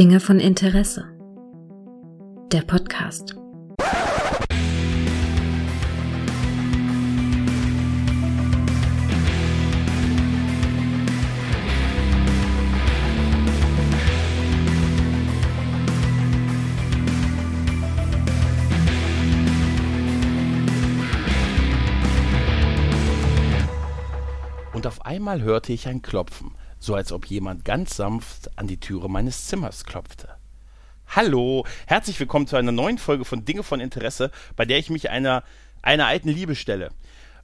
Dinge von Interesse. Der Podcast. Und auf einmal hörte ich ein Klopfen, so als ob jemand ganz sanft an die Türe meines Zimmers klopfte. Hallo, herzlich willkommen zu einer neuen Folge von Dinge von Interesse, bei der ich mich einer, einer alten Liebe stelle.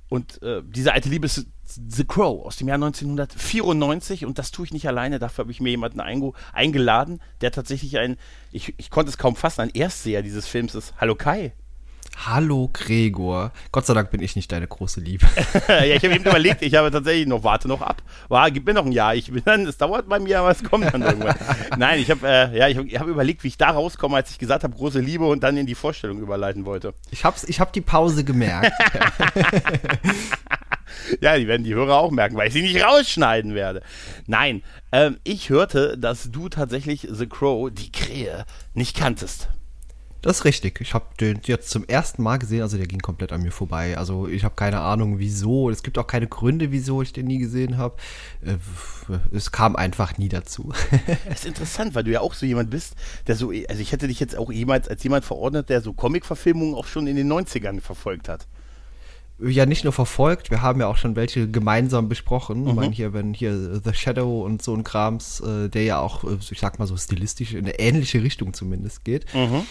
Und äh, diese alte Liebe ist The Crow aus dem Jahr 1994 und das tue ich nicht alleine. Dafür habe ich mir jemanden einge eingeladen, der tatsächlich ein, ich, ich konnte es kaum fassen, ein Erstseher dieses Films ist. Hallo Kai. Hallo Gregor. Gott sei Dank bin ich nicht deine große Liebe. ja, ich habe eben überlegt, ich habe tatsächlich noch, warte noch ab. War, gib mir noch ein Jahr. Ich bin dann, es dauert bei mir, aber es kommt dann irgendwann. Nein, ich habe äh, ja, ich habe hab überlegt, wie ich da rauskomme, als ich gesagt habe, große Liebe und dann in die Vorstellung überleiten wollte. Ich hab's, ich hab die Pause gemerkt. ja, die werden die Hörer auch merken, weil ich sie nicht rausschneiden werde. Nein, ähm, ich hörte, dass du tatsächlich The Crow, die Krähe, nicht kanntest. Das ist richtig. Ich habe den jetzt zum ersten Mal gesehen, also der ging komplett an mir vorbei. Also ich habe keine Ahnung, wieso. Es gibt auch keine Gründe, wieso ich den nie gesehen habe. Äh, es kam einfach nie dazu. das ist interessant, weil du ja auch so jemand bist, der so, also ich hätte dich jetzt auch jemals als jemand verordnet, der so Comic-Verfilmungen auch schon in den 90ern verfolgt hat ja nicht nur verfolgt, wir haben ja auch schon welche gemeinsam besprochen. Mhm. Ich meine, hier, wenn hier The Shadow und so ein Krams, äh, der ja auch, ich sag mal so stilistisch in eine ähnliche Richtung zumindest geht. Mhm.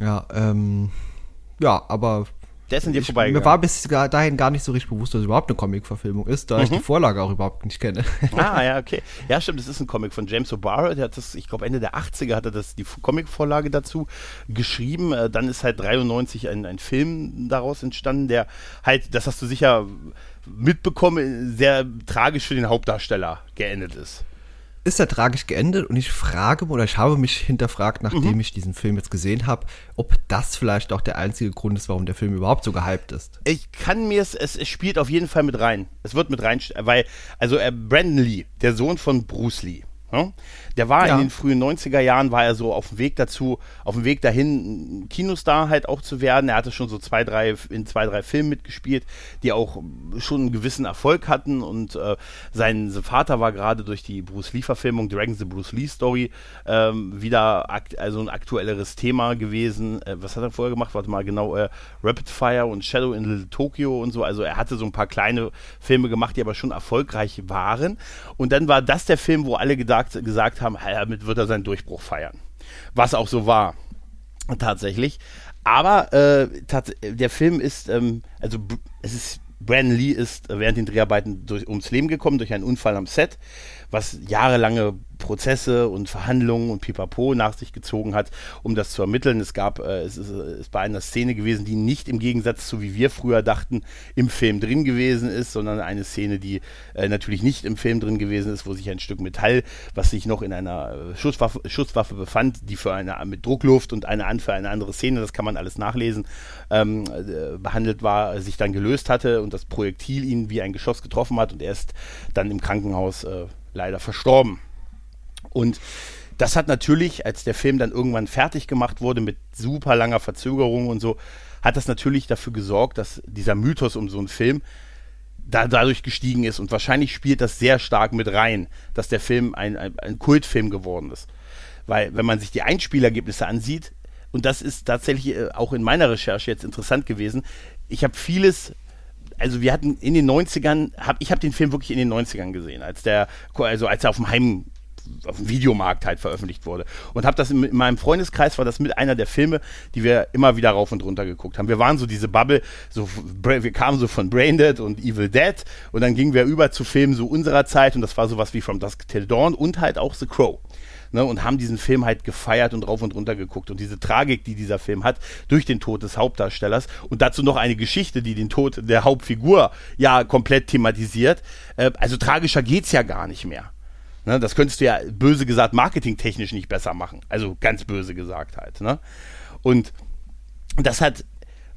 Ja, ähm, ja, aber der ist in dir vorbei. Mir war bis dahin gar nicht so richtig bewusst, dass es überhaupt eine Comic-Verfilmung ist, da mhm. ich die Vorlage auch überhaupt nicht kenne. Ah, ja, okay. Ja, stimmt, das ist ein Comic von James O'Barra, der hat das, ich glaube Ende der 80er hat er das, die Comic-Vorlage dazu geschrieben. Äh, dann ist halt 93 ein, ein Film daraus entstanden, der halt, das hast du sicher mitbekommen, sehr tragisch für den Hauptdarsteller geendet ist ist er tragisch geendet und ich frage oder ich habe mich hinterfragt, nachdem mhm. ich diesen Film jetzt gesehen habe, ob das vielleicht auch der einzige Grund ist, warum der Film überhaupt so gehypt ist. Ich kann mir es, es, spielt auf jeden Fall mit rein. Es wird mit rein, weil, also äh, Brandon Lee, der Sohn von Bruce Lee? Der war ja. in den frühen 90er Jahren, war er so auf dem Weg dazu, auf dem Weg dahin, Kinostar halt auch zu werden. Er hatte schon so zwei, drei, in zwei, drei Filmen mitgespielt, die auch schon einen gewissen Erfolg hatten und äh, sein Vater war gerade durch die Bruce Lee-Verfilmung Dragon the Bruce Lee Story ähm, wieder also ein aktuelleres Thema gewesen. Äh, was hat er vorher gemacht? Warte mal, genau, äh, Rapid Fire und Shadow in Little Tokyo und so. Also er hatte so ein paar kleine Filme gemacht, die aber schon erfolgreich waren. Und dann war das der Film, wo alle gedacht, gesagt haben, haben, damit wird er seinen Durchbruch feiern. Was auch so war, tatsächlich. Aber äh, tats der Film ist, ähm, also es ist, Brandon Lee ist während den Dreharbeiten durch, ums Leben gekommen durch einen Unfall am Set, was jahrelange Prozesse und Verhandlungen und Pipapo nach sich gezogen hat, um das zu ermitteln. Es gab, äh, es ist, äh, ist bei einer Szene gewesen, die nicht im Gegensatz zu wie wir früher dachten, im Film drin gewesen ist, sondern eine Szene, die äh, natürlich nicht im Film drin gewesen ist, wo sich ein Stück Metall, was sich noch in einer äh, Schusswaffe, Schusswaffe befand, die für eine mit Druckluft und eine an für eine andere Szene, das kann man alles nachlesen, ähm, äh, behandelt war, sich dann gelöst hatte und das Projektil ihn wie ein Geschoss getroffen hat und er ist dann im Krankenhaus äh, leider verstorben. Und das hat natürlich, als der Film dann irgendwann fertig gemacht wurde mit super langer Verzögerung und so, hat das natürlich dafür gesorgt, dass dieser Mythos um so einen Film da, dadurch gestiegen ist. Und wahrscheinlich spielt das sehr stark mit rein, dass der Film ein, ein, ein Kultfilm geworden ist. Weil, wenn man sich die Einspielergebnisse ansieht, und das ist tatsächlich äh, auch in meiner Recherche jetzt interessant gewesen, ich habe vieles also wir hatten in den 90ern, hab, ich habe den Film wirklich in den 90ern gesehen, als der, also als er auf dem Heim auf dem Videomarkt halt veröffentlicht wurde. Und habe das in, in, meinem Freundeskreis war das mit einer der Filme, die wir immer wieder rauf und runter geguckt haben. Wir waren so diese Bubble, so wir kamen so von Braindead und Evil Dead und dann gingen wir über zu Filmen so unserer Zeit und das war sowas wie From Dusk Till Dawn und halt auch The Crow ne, und haben diesen Film halt gefeiert und rauf und runter geguckt. Und diese Tragik, die dieser Film hat, durch den Tod des Hauptdarstellers und dazu noch eine Geschichte, die den Tod der Hauptfigur ja komplett thematisiert. Äh, also tragischer geht's ja gar nicht mehr. Ne, das könntest du ja böse gesagt marketingtechnisch nicht besser machen. Also ganz böse gesagt halt. Ne? Und das hat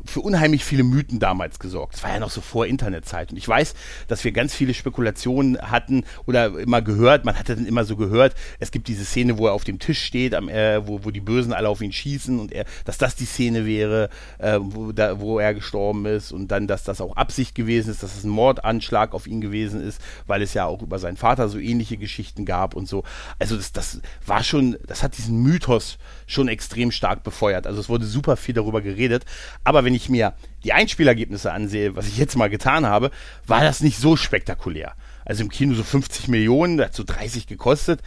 für unheimlich viele Mythen damals gesorgt. Das war ja noch so vor Internetzeit. Und ich weiß, dass wir ganz viele Spekulationen hatten oder immer gehört, man hatte dann immer so gehört, es gibt diese Szene, wo er auf dem Tisch steht, am, äh, wo, wo die Bösen alle auf ihn schießen und er, dass das die Szene wäre, äh, wo, da, wo er gestorben ist und dann, dass das auch Absicht gewesen ist, dass es ein Mordanschlag auf ihn gewesen ist, weil es ja auch über seinen Vater so ähnliche Geschichten gab und so. Also das, das war schon, das hat diesen Mythos schon extrem stark befeuert. Also es wurde super viel darüber geredet. Aber wenn ich mir die Einspielergebnisse ansehe, was ich jetzt mal getan habe, war das nicht so spektakulär. Also im Kino so 50 Millionen, hat so 30 gekostet.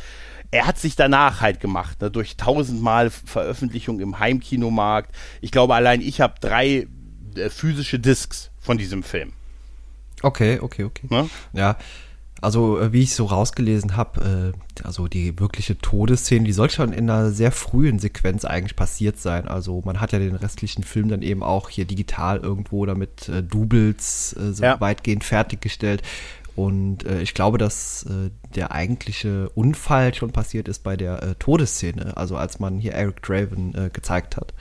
Er hat sich danach halt gemacht, ne, durch tausendmal Veröffentlichung im Heimkinomarkt. Ich glaube, allein ich habe drei äh, physische Discs von diesem Film. Okay, okay, okay. Ne? Ja, also äh, wie ich so rausgelesen habe, äh, also die wirkliche Todesszene, die soll schon in einer sehr frühen Sequenz eigentlich passiert sein. Also man hat ja den restlichen Film dann eben auch hier digital irgendwo damit äh, Doubles äh, so ja. weitgehend fertiggestellt. Und äh, ich glaube, dass äh, der eigentliche Unfall schon passiert ist bei der äh, Todesszene, also als man hier Eric Draven äh, gezeigt hat.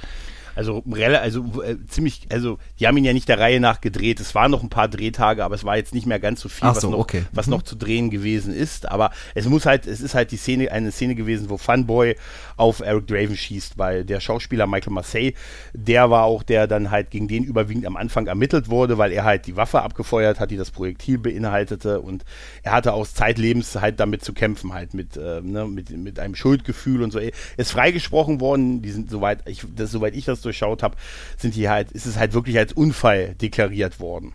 Also, also äh, ziemlich, also die haben ihn ja nicht der Reihe nach gedreht. Es waren noch ein paar Drehtage, aber es war jetzt nicht mehr ganz so viel, so, was, noch, okay. was mhm. noch zu drehen gewesen ist. Aber es muss halt, es ist halt die Szene, eine Szene gewesen, wo Funboy auf Eric Draven schießt, weil der Schauspieler Michael Marseille, der war auch der dann halt gegen den überwiegend am Anfang ermittelt wurde, weil er halt die Waffe abgefeuert hat, die das Projektil beinhaltete und er hatte aus Zeitlebens halt damit zu kämpfen, halt mit, äh, ne, mit, mit einem Schuldgefühl und so. Er ist freigesprochen worden, die sind soweit ich, das, soweit ich das durchschaut habe, sind die halt, ist es halt wirklich als Unfall deklariert worden.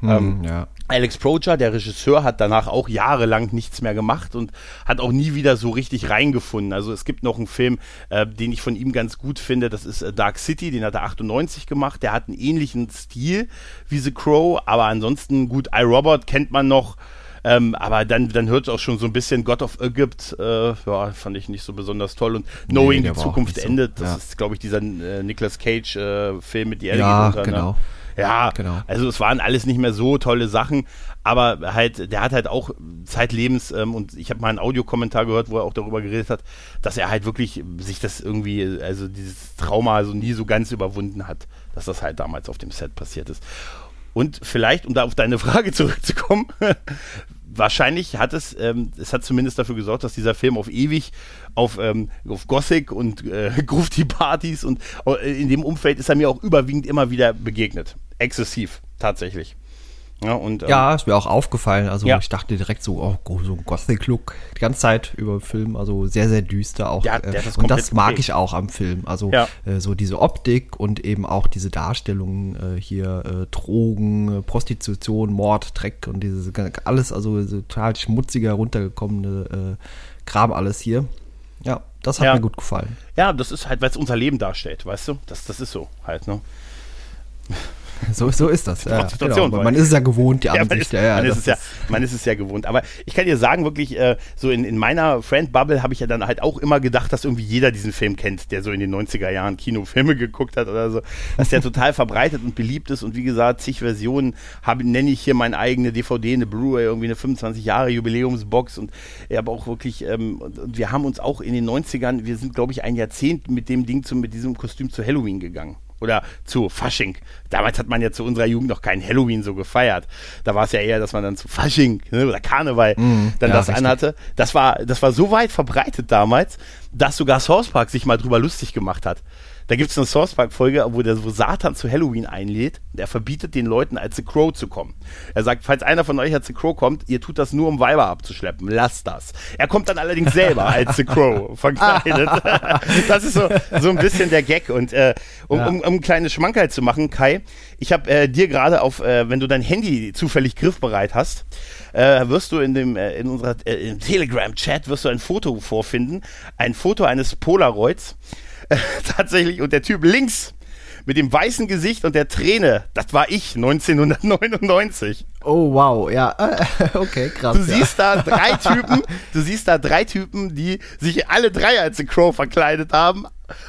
Hm, ähm, ja. Alex Procher, der Regisseur, hat danach auch jahrelang nichts mehr gemacht und hat auch nie wieder so richtig reingefunden. Also es gibt noch einen Film, äh, den ich von ihm ganz gut finde, das ist äh, Dark City, den hat er 98 gemacht. Der hat einen ähnlichen Stil wie The Crow, aber ansonsten gut, iRobot kennt man noch. Ähm, aber dann, dann hört es auch schon so ein bisschen God of Egypt, äh, ja, fand ich nicht so besonders toll. Und Knowing nee, die Zukunft so. endet, das ja. ist, glaube ich, dieser äh, Nicolas Cage-Film äh, mit die Erde. Ja, ne? genau. Ne? Ja, genau. also es waren alles nicht mehr so tolle Sachen, aber halt, der hat halt auch zeitlebens, ähm, und ich habe mal einen Audiokommentar gehört, wo er auch darüber geredet hat, dass er halt wirklich sich das irgendwie, also dieses Trauma also nie so ganz überwunden hat, dass das halt damals auf dem Set passiert ist. Und vielleicht, um da auf deine Frage zurückzukommen, wahrscheinlich hat es, ähm, es hat zumindest dafür gesorgt, dass dieser Film auf ewig auf, ähm, auf Gothic und äh, Grufti-Partys und äh, in dem Umfeld ist er mir auch überwiegend immer wieder begegnet. Exzessiv, tatsächlich. Ja, und, ähm, ja, ist mir auch aufgefallen. Also ja. ich dachte direkt so, oh, so ein Gothic-Look die ganze Zeit über Film. Also sehr, sehr düster auch. Ja, äh, und das mag okay. ich auch am Film. Also ja. äh, so diese Optik und eben auch diese Darstellung äh, hier, äh, Drogen, Prostitution, Mord, Dreck und dieses alles, also so total schmutziger, runtergekommene äh, Kram alles hier. Ja, das hat mir gut gefallen. Ja, das ist halt, weil es unser Leben darstellt, weißt du? Das, das ist so halt, ne? So, so ist das. Ja, genau. Man ist es ja gewohnt, die ja, Ansicht. Ist, ja, ja, man, ist es ja, man ist es ja gewohnt. Aber ich kann dir sagen, wirklich, äh, so in, in meiner Friend-Bubble habe ich ja dann halt auch immer gedacht, dass irgendwie jeder diesen Film kennt, der so in den 90er Jahren Kinofilme geguckt hat oder so. Dass der total verbreitet und beliebt ist. Und wie gesagt, zig Versionen habe, nenne ich hier meine eigene DVD, eine Blu-ray, irgendwie eine 25 Jahre Jubiläumsbox. Und ich habe auch wirklich, ähm, und, und wir haben uns auch in den 90ern, wir sind, glaube ich, ein Jahrzehnt mit dem Ding, zu, mit diesem Kostüm zu Halloween gegangen oder zu Fasching. Damals hat man ja zu unserer Jugend noch kein Halloween so gefeiert. Da war es ja eher, dass man dann zu Fasching ne, oder Karneval mm, dann ja, das richtig. anhatte. Das war, das war so weit verbreitet damals, dass sogar Source Park sich mal drüber lustig gemacht hat. Da gibt es eine Source Park-Folge, wo, der, wo Satan zu Halloween einlädt. Der verbietet den Leuten, als The Crow zu kommen. Er sagt, falls einer von euch als The Crow kommt, ihr tut das nur, um Weiber abzuschleppen. Lasst das. Er kommt dann allerdings selber als The Crow verkleidet. das ist so, so ein bisschen der Gag. Und äh, um, ja. um, um, um kleine Schmankerl zu machen, Kai, ich habe äh, dir gerade auf, äh, wenn du dein Handy zufällig griffbereit hast, äh, wirst du in dem äh, in unserer äh, Telegram-Chat wirst du ein Foto vorfinden, ein Foto eines Polaroids tatsächlich. Und der Typ links mit dem weißen Gesicht und der Träne, das war ich 1999. Oh wow, ja, okay, krass. Du siehst da drei Typen, du siehst da drei Typen, die sich alle drei als The Crow verkleidet haben,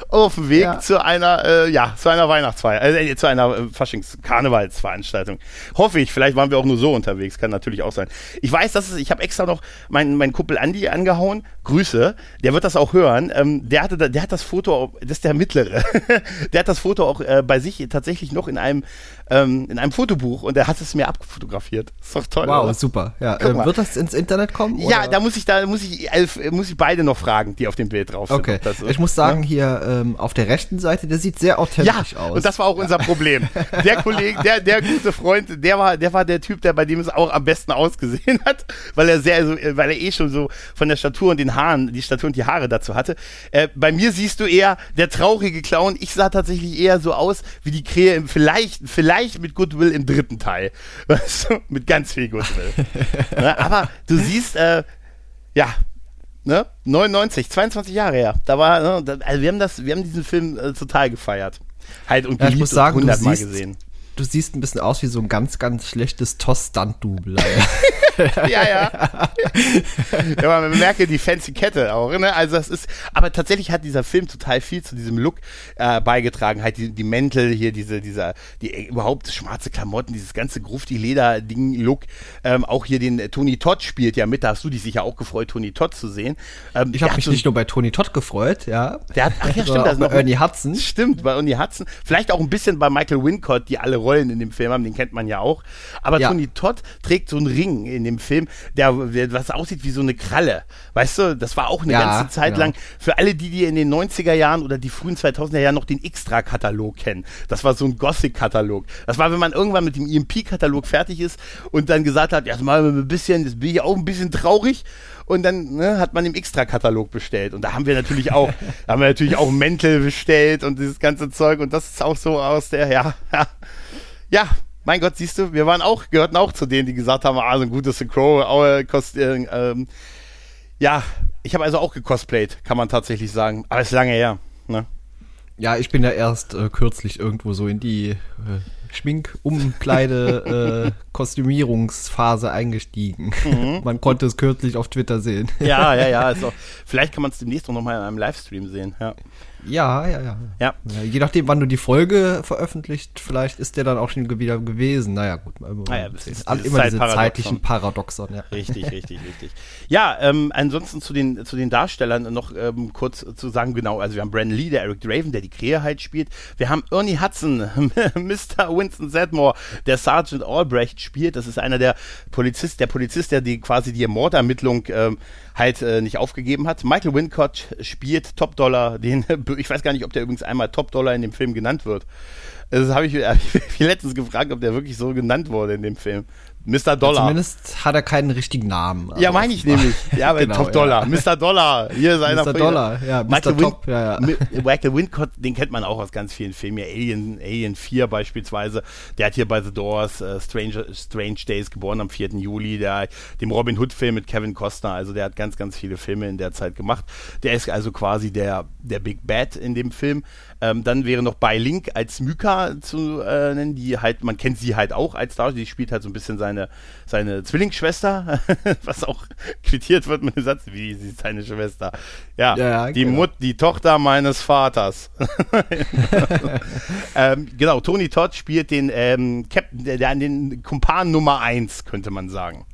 auf dem Weg ja. zu einer, äh, ja, zu einer Weihnachtsfeier, äh, zu einer äh, Faschings-Karnevalsveranstaltung. Hoffe ich, vielleicht waren wir auch nur so unterwegs, kann natürlich auch sein. Ich weiß, dass es, ich habe extra noch meinen mein Kumpel Andi angehauen, Grüße, der wird das auch hören, ähm, der hatte, der hat das Foto, das ist der mittlere, der hat das Foto auch äh, bei sich tatsächlich noch in einem, ähm, in einem Fotobuch und er hat es mir abfotografiert. Ist doch toll. Wow, oder? super. Ja, äh, wird das ins Internet kommen? Ja, oder? da muss ich, da muss ich, äh, muss ich beide noch fragen, die auf dem Bild drauf sind. Okay. ich muss sagen, ja? Hier ähm, auf der rechten Seite, der sieht sehr authentisch ja, aus. Und das war auch ja. unser Problem. Der Kollege, der, der gute Freund, der war, der war der Typ, der bei dem es auch am besten ausgesehen hat, weil er sehr, weil er eh schon so von der Statur und den Haaren, die Statur und die Haare dazu hatte. Äh, bei mir siehst du eher der traurige Clown. Ich sah tatsächlich eher so aus wie die Krähe im, vielleicht, vielleicht mit Goodwill im dritten Teil. Weißt du? Mit ganz viel Goodwill. ne? Aber du siehst, äh, ja, ne? 99, 22 Jahre her. Da war, ne? also wir haben das, wir haben diesen Film äh, total gefeiert. Halt und ja, ich muss sagen, 100 Mal gesehen. Du siehst ein bisschen aus wie so ein ganz, ganz schlechtes Toss-Stunt-Double. ja, ja. ja, man merke die fancy Kette auch, ne? Also das ist, aber tatsächlich hat dieser Film total viel zu diesem Look äh, beigetragen. Halt die, die Mäntel hier, diese, dieser, die äh, überhaupt schwarze Klamotten, dieses ganze grufti Leder-Ding-Look. Ähm, auch hier den äh, Tony Todd spielt ja mit. Da hast du dich sicher auch gefreut, Tony Todd zu sehen. Ähm, ich habe mich so, nicht nur bei Tony Todd gefreut, ja. Der hat, ach ja, stimmt, das bei Ernie Hudson. Stimmt, bei Ernie Hudson. Vielleicht auch ein bisschen bei Michael Wincott, die alle Rollen in dem Film haben, den kennt man ja auch. Aber ja. Tony Todd trägt so einen Ring in dem Film, der, der was aussieht wie so eine Kralle. Weißt du, das war auch eine ja, ganze Zeit genau. lang für alle, die, die in den 90er Jahren oder die frühen 2000er Jahren noch den Extra-Katalog kennen. Das war so ein Gothic-Katalog. Das war, wenn man irgendwann mit dem EMP-Katalog fertig ist und dann gesagt hat, ja, mal ein bisschen, das bin ich auch ein bisschen traurig. Und dann ne, hat man den Extra-Katalog bestellt. Und da haben wir natürlich auch, haben wir natürlich auch Mäntel bestellt und dieses ganze Zeug. Und das ist auch so aus der, ja, ja, mein Gott, siehst du, wir waren auch, gehörten auch zu denen, die gesagt haben, ah, so ein gutes The Crow, äh, kost, äh, ähm, ja, ich habe also auch gecosplayt, kann man tatsächlich sagen. Aber ist lange her, ne? Ja, ich bin ja erst äh, kürzlich irgendwo so in die äh, Schmink, Umkleide, äh, Kostümierungsphase eingestiegen. Mhm. Man konnte es kürzlich auf Twitter sehen. Ja, ja, ja. Also, vielleicht kann man es demnächst noch mal in einem Livestream sehen. Ja. Ja, ja, ja, ja. Je nachdem, wann du die Folge veröffentlicht, vielleicht ist der dann auch schon wieder gewesen. Naja, gut. Naja, das ist, das immer diese zeitlichen Paradoxon. Ja. Richtig, richtig, richtig. Ja, ähm, ansonsten zu den, zu den Darstellern noch ähm, kurz zu sagen, genau, also wir haben Brandon Lee, der Eric Draven, der die Krähe halt spielt. Wir haben Ernie Hudson, Mr. Winston Zedmore, der Sergeant Albrecht spielt. Das ist einer der Polizist, der Polizist, der die quasi die Mordermittlung ähm, halt äh, nicht aufgegeben hat. Michael Wincott spielt Top Dollar, den, ich weiß gar nicht, ob der übrigens einmal Top Dollar in dem Film genannt wird. Das habe ich, hab ich letztens gefragt, ob der wirklich so genannt wurde in dem Film. Mr. Dollar. Zumindest hat er keinen richtigen Namen. Ja, meine ich nämlich. Ja, aber genau, Top Dollar. Ja. Mr. Dollar. Hier ist einer Mr. Dollar, ja. Mr. Michael Top, Win ja, ja. Michael Wincott, den kennt man auch aus ganz vielen Filmen. Ja, Alien, Alien 4 beispielsweise. Der hat hier bei The Doors uh, Strange, Strange Days geboren am 4. Juli. Der, dem Robin Hood Film mit Kevin Costner. Also der hat ganz, ganz viele Filme in der Zeit gemacht. Der ist also quasi der, der Big Bad in dem Film. Ähm, dann wäre noch bei Link als Myka zu äh, nennen, die halt, man kennt sie halt auch als Darsteller, die spielt halt so ein bisschen seine, seine Zwillingsschwester, was auch quittiert wird mit dem Satz, wie sie ist seine Schwester. Ja, ja die genau. Mut, die Tochter meines Vaters. ähm, genau, Tony Todd spielt den ähm, Captain, der, der den Kumpan Nummer 1, könnte man sagen.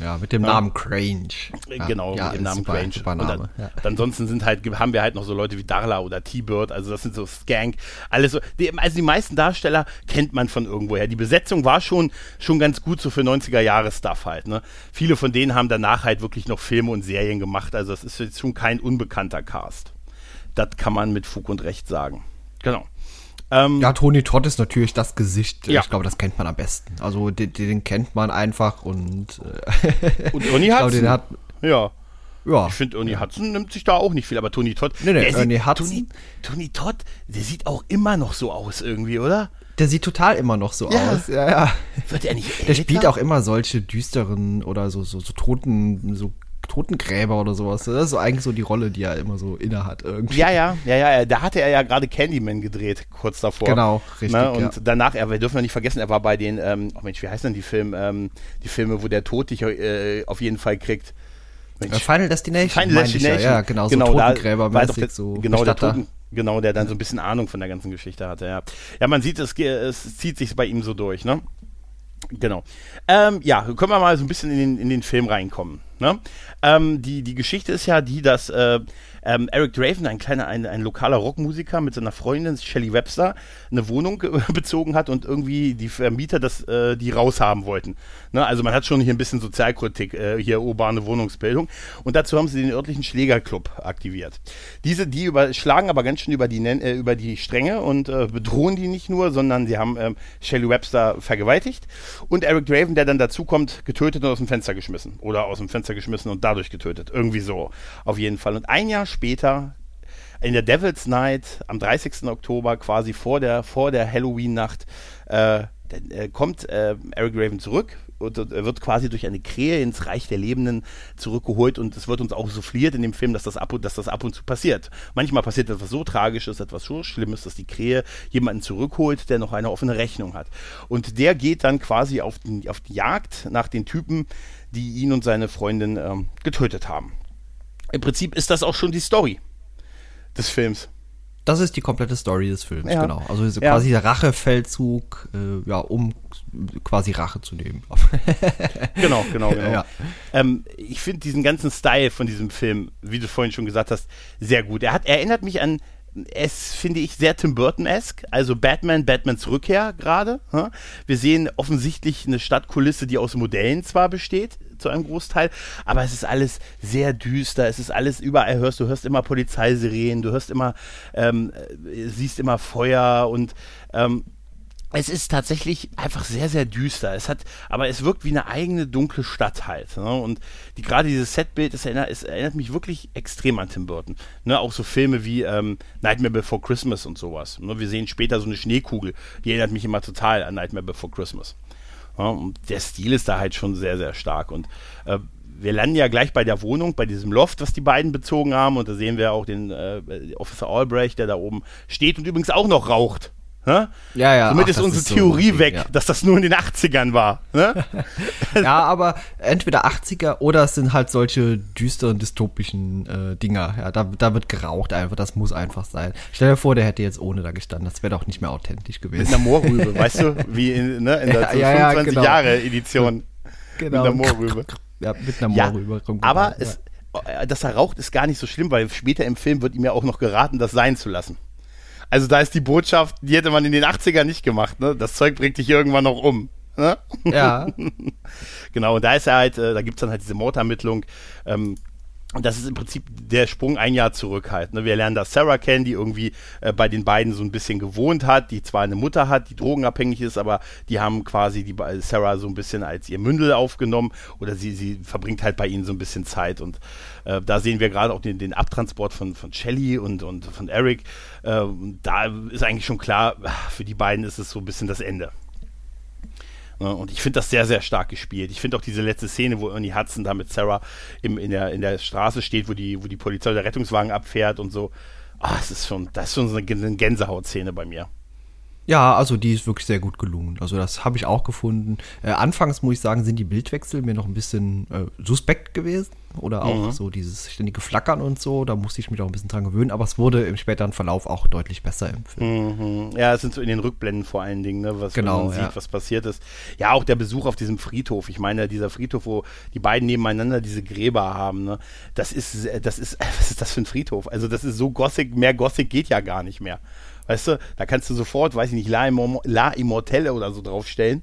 Ja, mit dem Namen Crange. Ja, genau, ja, mit dem Namen super, Crange. Super Name. Und dann, ja. ansonsten sind halt, haben wir halt noch so Leute wie Darla oder T-Bird, also das sind so Skank, alles so. Die, also die meisten Darsteller kennt man von irgendwoher. Die Besetzung war schon, schon ganz gut so für 90er-Jahre-Stuff halt, ne? Viele von denen haben danach halt wirklich noch Filme und Serien gemacht, also das ist jetzt schon kein unbekannter Cast. Das kann man mit Fug und Recht sagen. Genau. Ähm, ja, Tony Todd ist natürlich das Gesicht. Ja. Ich glaube, das kennt man am besten. Also den, den kennt man einfach und. Äh, und Ernie Hudson. Hat, ja. Ja. Ich finde, Ernie ja. Hudson nimmt sich da auch nicht viel, aber Tony Todd. Nee, nee, Ernie sieht, Hudson. Tony, Tony Todd, der sieht auch immer noch so aus irgendwie, oder? Der sieht total immer noch so ja. aus. Ja, ja. Wird er nicht Der spielt auch immer solche düsteren oder so, so, so toten, so Totengräber oder sowas. Das ist so eigentlich so die Rolle, die er immer so innehat irgendwie. Ja, ja, ja, ja. Da hatte er ja gerade Candyman gedreht, kurz davor. Genau, richtig. Ne? Und ja. danach, er, wir dürfen ja nicht vergessen, er war bei den, ähm, oh Mensch, wie heißen denn die Filme, ähm, die Filme, wo der Tod dich äh, auf jeden Fall kriegt. Mensch. Äh, Final Destination. Final Destination. Ja, genau, so genau, Totengräber da, der, so genau, der Toten, genau, der dann so ein bisschen Ahnung von der ganzen Geschichte hatte, ja. Ja, man sieht, es, es zieht sich bei ihm so durch, ne? Genau. Ähm, ja, können wir mal so ein bisschen in den, in den Film reinkommen. Ne? Ähm, die, die Geschichte ist ja die, dass äh, ähm, Eric Draven, ein kleiner, ein, ein lokaler Rockmusiker mit seiner Freundin Shelly Webster, eine Wohnung bezogen hat und irgendwie die Vermieter das, äh, die raushaben wollten. Ne? Also man hat schon hier ein bisschen Sozialkritik, äh, hier urbane Wohnungsbildung. Und dazu haben sie den örtlichen Schlägerclub aktiviert. Diese, die überschlagen aber ganz schön über die, äh, über die Stränge und äh, bedrohen die nicht nur, sondern sie haben ähm, Shelly Webster vergewaltigt und Eric Draven, der dann dazukommt, getötet und aus dem Fenster geschmissen. Oder aus dem Fenster geschmissen und dadurch getötet. Irgendwie so. Auf jeden Fall. Und ein Jahr später, in der Devil's Night, am 30. Oktober, quasi vor der, vor der Halloween-Nacht, äh, äh, kommt äh, Eric Raven zurück und er wird quasi durch eine Krähe ins Reich der Lebenden zurückgeholt und es wird uns auch souffliert in dem Film, dass das ab und, dass das ab und zu passiert. Manchmal passiert etwas so Tragisches, etwas so Schlimmes, dass die Krähe jemanden zurückholt, der noch eine offene Rechnung hat. Und der geht dann quasi auf, den, auf die Jagd nach den Typen, die ihn und seine Freundin ähm, getötet haben. Im Prinzip ist das auch schon die Story des Films. Das ist die komplette Story des Films, ja. genau. Also ja. quasi der Rachefeldzug, äh, ja, um quasi Rache zu nehmen. genau, genau, genau. Ja. Ähm, ich finde diesen ganzen Style von diesem Film, wie du vorhin schon gesagt hast, sehr gut. Er hat, er erinnert mich an es finde ich sehr Tim Burton-esque, also Batman, Batmans Rückkehr gerade. Wir sehen offensichtlich eine Stadtkulisse, die aus Modellen zwar besteht, zu einem Großteil, aber es ist alles sehr düster, es ist alles überall hörst, du hörst immer Polizeisirenen, du hörst immer, ähm, äh, siehst immer Feuer und ähm, es ist tatsächlich einfach sehr, sehr düster. Es hat, aber es wirkt wie eine eigene dunkle Stadt halt. Ne? Und die, gerade dieses Setbild, es erinnert, es erinnert mich wirklich extrem an Tim Burton. Ne? Auch so Filme wie ähm, Nightmare Before Christmas und sowas. Ne? Wir sehen später so eine Schneekugel, die erinnert mich immer total an Nightmare Before Christmas. Ja? Und der Stil ist da halt schon sehr, sehr stark. Und äh, wir landen ja gleich bei der Wohnung, bei diesem Loft, was die beiden bezogen haben. Und da sehen wir auch den äh, Officer Albrecht, der da oben steht und übrigens auch noch raucht. Ja, ja. Somit Ach, ist unsere ist Theorie so weg, ja. dass das nur in den 80ern war. Ne? ja, aber entweder 80er oder es sind halt solche düsteren, dystopischen äh, Dinger. Ja, da, da wird geraucht einfach, das muss einfach sein. Stell dir vor, der hätte jetzt ohne da gestanden, das wäre doch nicht mehr authentisch gewesen. Mit einer Moorrübe, weißt du, wie in, ne, in der ja, so ja, 25 genau. Edition. Genau. Mit einer Moorrübe. Ja, mit einer Moorrübe. aber es, äh, dass er raucht, ist gar nicht so schlimm, weil später im Film wird ihm ja auch noch geraten, das sein zu lassen. Also da ist die Botschaft, die hätte man in den 80ern nicht gemacht, ne? Das Zeug bringt dich irgendwann noch um. Ne? Ja. genau, und da ist er halt, äh, da gibt's dann halt diese Mordermittlung. Ähm, und das ist im Prinzip der Sprung ein Jahr zurück halt. Ne? Wir lernen da Sarah kennen, die irgendwie äh, bei den beiden so ein bisschen gewohnt hat, die zwar eine Mutter hat, die drogenabhängig ist, aber die haben quasi die Sarah so ein bisschen als ihr Mündel aufgenommen oder sie, sie verbringt halt bei ihnen so ein bisschen Zeit. Und äh, da sehen wir gerade auch den, den Abtransport von, von Shelly und, und von Eric. Äh, da ist eigentlich schon klar, für die beiden ist es so ein bisschen das Ende. Ne? Und ich finde das sehr, sehr stark gespielt. Ich finde auch diese letzte Szene, wo Ernie Hudson da mit Sarah im, in, der, in der Straße steht, wo die, wo die Polizei der Rettungswagen abfährt und so. Ah, es ist schon, das ist schon so eine Gänsehautszene bei mir. Ja, also die ist wirklich sehr gut gelungen. Also das habe ich auch gefunden. Äh, anfangs muss ich sagen, sind die Bildwechsel mir noch ein bisschen äh, suspekt gewesen. Oder auch mhm. so dieses ständige Flackern und so. Da musste ich mich auch ein bisschen dran gewöhnen. Aber es wurde im späteren Verlauf auch deutlich besser im Film. Mhm. Ja, es sind so in den Rückblenden vor allen Dingen, ne, was genau, man sieht, was passiert ist. Ja, auch der Besuch auf diesem Friedhof. Ich meine, dieser Friedhof, wo die beiden nebeneinander diese Gräber haben, ne, das ist, das ist, was ist das für ein Friedhof? Also das ist so Gothic, mehr Gothic geht ja gar nicht mehr. Weißt du, da kannst du sofort, weiß ich nicht, La, Immor La Immortelle oder so draufstellen.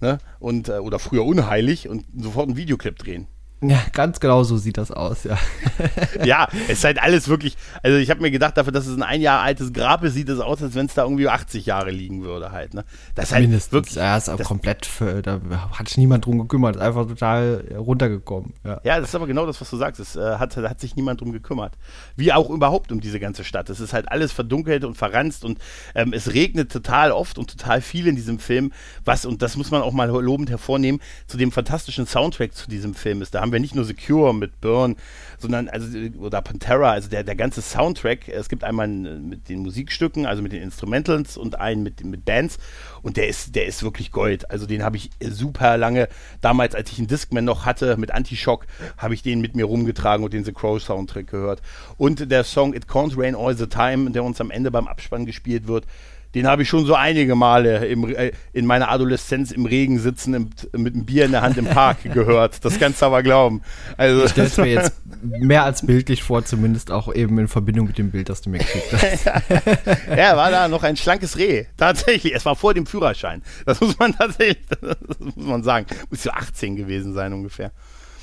Ne? Und, äh, oder früher unheilig und sofort einen Videoclip drehen. Ja, ganz genau so sieht das aus, ja. ja, es ist halt alles wirklich, also ich habe mir gedacht, dafür, dass es ein ein Jahr altes Grab ist, sieht es aus, als wenn es da irgendwie 80 Jahre liegen würde halt, ne? Das ist halt Mindestens, wirklich. Ja, ist auch komplett, da hat sich niemand drum gekümmert, ist einfach total runtergekommen. Ja. ja, das ist aber genau das, was du sagst, es äh, hat, hat sich niemand drum gekümmert. Wie auch überhaupt um diese ganze Stadt. Es ist halt alles verdunkelt und verranzt und ähm, es regnet total oft und total viel in diesem Film, was, und das muss man auch mal lobend hervornehmen, zu dem fantastischen Soundtrack zu diesem Film ist. Da haben wir nicht nur Secure mit Burn, sondern also oder Pantera, also der, der ganze Soundtrack. Es gibt einmal mit den Musikstücken, also mit den Instrumentals und einen mit, mit Bands und der ist, der ist wirklich Gold. Also den habe ich super lange, damals als ich einen Discman noch hatte mit Anti-Shock, habe ich den mit mir rumgetragen und den The Crow Soundtrack gehört. Und der Song It Can't Rain All the Time, der uns am Ende beim Abspann gespielt wird, den habe ich schon so einige Male im, äh, in meiner Adoleszenz im Regen sitzen im, mit einem Bier in der Hand im Park gehört. Das kannst du aber glauben. Also, ich stelle es mir jetzt mehr als bildlich vor, zumindest auch eben in Verbindung mit dem Bild, das du mir geschickt hast. ja, war da noch ein schlankes Reh. Tatsächlich. Es war vor dem Führerschein. Das muss man tatsächlich, das muss man sagen. Muss so 18 gewesen sein ungefähr.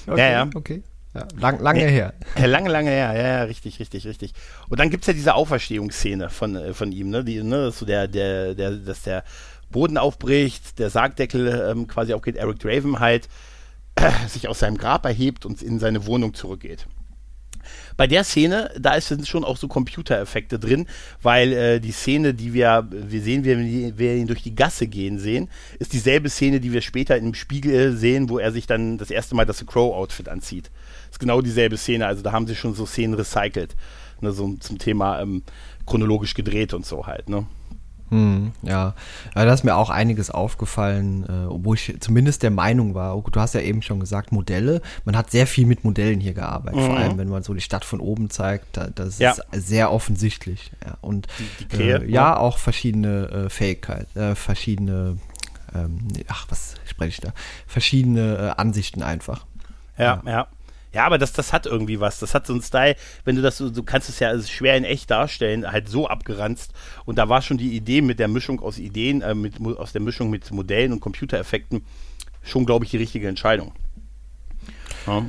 Okay, ja, ja. okay. Ja, lang, lange ja, her. Ja, lange, lange her. Ja, ja, richtig, richtig, richtig. Und dann gibt es ja diese Auferstehungsszene von, äh, von ihm, ne? Die, ne? So der, der, der, dass der Boden aufbricht, der Sargdeckel ähm, quasi aufgeht, Eric Draven halt äh, sich aus seinem Grab erhebt und in seine Wohnung zurückgeht. Bei der Szene, da sind schon auch so Computereffekte drin, weil äh, die Szene, die wir, wir sehen, wenn wir ihn durch die Gasse gehen sehen, ist dieselbe Szene, die wir später im Spiegel sehen, wo er sich dann das erste Mal das Crow-Outfit anzieht ist genau dieselbe Szene. Also da haben sie schon so Szenen recycelt. Ne, so zum Thema ähm, chronologisch gedreht und so halt, ne? Hm, ja. ja, da ist mir auch einiges aufgefallen, äh, wo ich zumindest der Meinung war, du hast ja eben schon gesagt, Modelle, man hat sehr viel mit Modellen hier gearbeitet, mhm. vor allem wenn man so die Stadt von oben zeigt, da, das ja. ist sehr offensichtlich. Ja. Und die, die äh, ja, auch verschiedene äh, Fähigkeiten, äh, verschiedene, ähm, ach, was spreche ich da, verschiedene äh, Ansichten einfach. Ja, ja. ja. Ja, aber das, das hat irgendwie was. Das hat so einen Style, wenn du das so, du kannst es ja schwer in echt darstellen, halt so abgeranzt. Und da war schon die Idee mit der Mischung aus Ideen, äh, mit, aus der Mischung mit Modellen und Computereffekten schon, glaube ich, die richtige Entscheidung. Ja.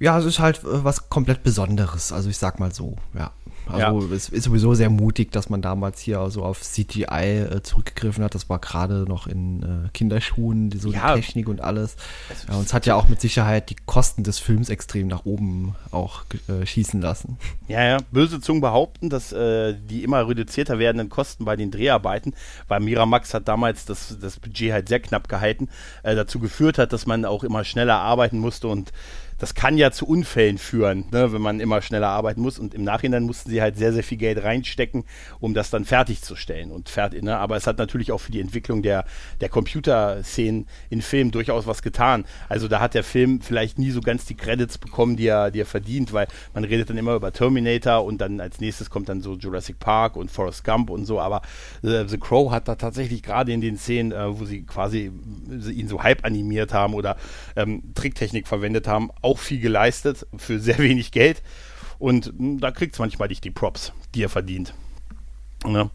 ja, es ist halt äh, was komplett Besonderes. Also ich sag mal so, ja. Also ja. es ist sowieso sehr mutig, dass man damals hier also auf CGI äh, zurückgegriffen hat. Das war gerade noch in äh, Kinderschuhen, die, so ja. die Technik und alles. Ja, und es hat ja auch mit Sicherheit die Kosten des Films extrem nach oben auch äh, schießen lassen. Ja, ja. Böse Zungen behaupten, dass äh, die immer reduzierter werdenden Kosten bei den Dreharbeiten, weil Miramax hat damals das, das Budget halt sehr knapp gehalten, äh, dazu geführt hat, dass man auch immer schneller arbeiten musste und das kann ja zu Unfällen führen, ne, wenn man immer schneller arbeiten muss. Und im Nachhinein mussten sie halt sehr, sehr viel Geld reinstecken, um das dann fertigzustellen. Und fertig, ne? Aber es hat natürlich auch für die Entwicklung der, der Computerszenen in Filmen durchaus was getan. Also da hat der Film vielleicht nie so ganz die Credits bekommen, die er, die er verdient, weil man redet dann immer über Terminator und dann als nächstes kommt dann so Jurassic Park und Forrest Gump und so. Aber äh, The Crow hat da tatsächlich gerade in den Szenen, äh, wo sie quasi ihn so halb animiert haben oder ähm, Tricktechnik verwendet haben, auch viel geleistet für sehr wenig Geld. Und hm, da kriegt es manchmal nicht die Props, die er verdient. Ne?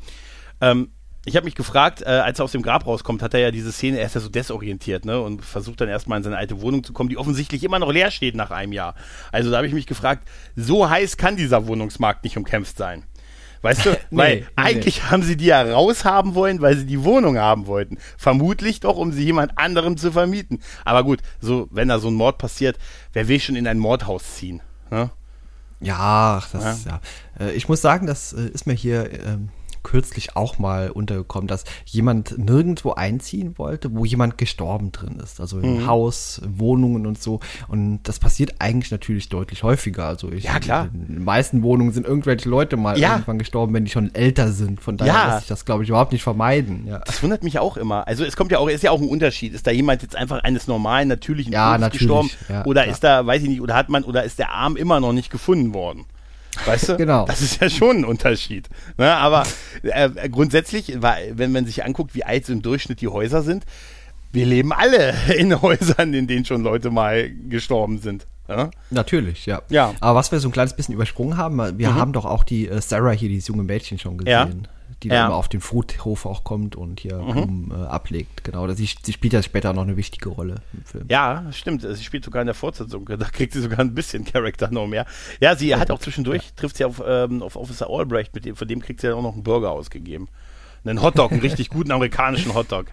Ähm, ich habe mich gefragt, äh, als er aus dem Grab rauskommt, hat er ja diese Szene, er ist ja so desorientiert, ne? Und versucht dann erstmal in seine alte Wohnung zu kommen, die offensichtlich immer noch leer steht nach einem Jahr. Also da habe ich mich gefragt, so heiß kann dieser Wohnungsmarkt nicht umkämpft sein. Weißt du, nee, weil nee, eigentlich nee. haben sie die ja raushaben wollen, weil sie die Wohnung haben wollten. Vermutlich doch, um sie jemand anderem zu vermieten. Aber gut, so, wenn da so ein Mord passiert, wer will schon in ein Mordhaus ziehen? Ne? Ja, das, ja. ja. Äh, ich muss sagen, das äh, ist mir hier ähm, kürzlich auch mal untergekommen, dass jemand nirgendwo einziehen wollte, wo jemand gestorben drin ist. Also im mhm. Haus, Wohnungen und so. Und das passiert eigentlich natürlich deutlich häufiger. Also ich, ja, klar. in den meisten Wohnungen sind irgendwelche Leute mal ja. irgendwann gestorben, wenn die schon älter sind. Von daher ja. lässt sich das, glaube ich, überhaupt nicht vermeiden. Ja. Das wundert mich auch immer. Also es kommt ja auch, ist ja auch ein Unterschied. Ist da jemand jetzt einfach eines normalen, natürlichen ja, Todes gestorben? Oder ist da, weiß ich nicht, oder hat man, oder ist der Arm immer noch nicht gefunden worden? Weißt du? Genau. Das ist ja schon ein Unterschied. Ne? Aber äh, grundsätzlich, wenn man sich anguckt, wie alt im Durchschnitt die Häuser sind, wir leben alle in Häusern, in denen schon Leute mal gestorben sind. Ja? Natürlich, ja. ja. Aber was wir so ein kleines bisschen übersprungen haben, wir mhm. haben doch auch die äh, Sarah hier, dieses junge Mädchen schon gesehen. Ja die ja. dann immer auf den Friedhof auch kommt und hier mhm. äh, ablegt. Genau, sie, sie spielt ja später noch eine wichtige Rolle im Film. Ja, stimmt. Sie spielt sogar in der Fortsetzung. Da kriegt sie sogar ein bisschen Charakter noch mehr. Ja, sie hat auch zwischendurch, ja. trifft sie auf, ähm, auf Officer Albrecht, mit dem, von dem kriegt sie ja auch noch einen Burger ausgegeben. Einen Hotdog, einen richtig guten amerikanischen Hotdog.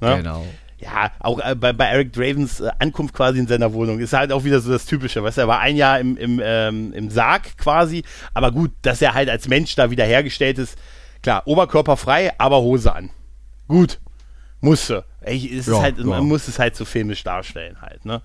Ne? Genau ja, auch äh, bei, bei Eric Dravens äh, Ankunft quasi in seiner Wohnung ist halt auch wieder so das Typische, weißt du, er war ein Jahr im, im, ähm, im Sarg quasi, aber gut, dass er halt als Mensch da wieder hergestellt ist, Klar, Oberkörper frei, aber Hose an. Gut. Musste. Ey, es ja, halt, ja. Man muss es halt so filmisch darstellen halt, ne?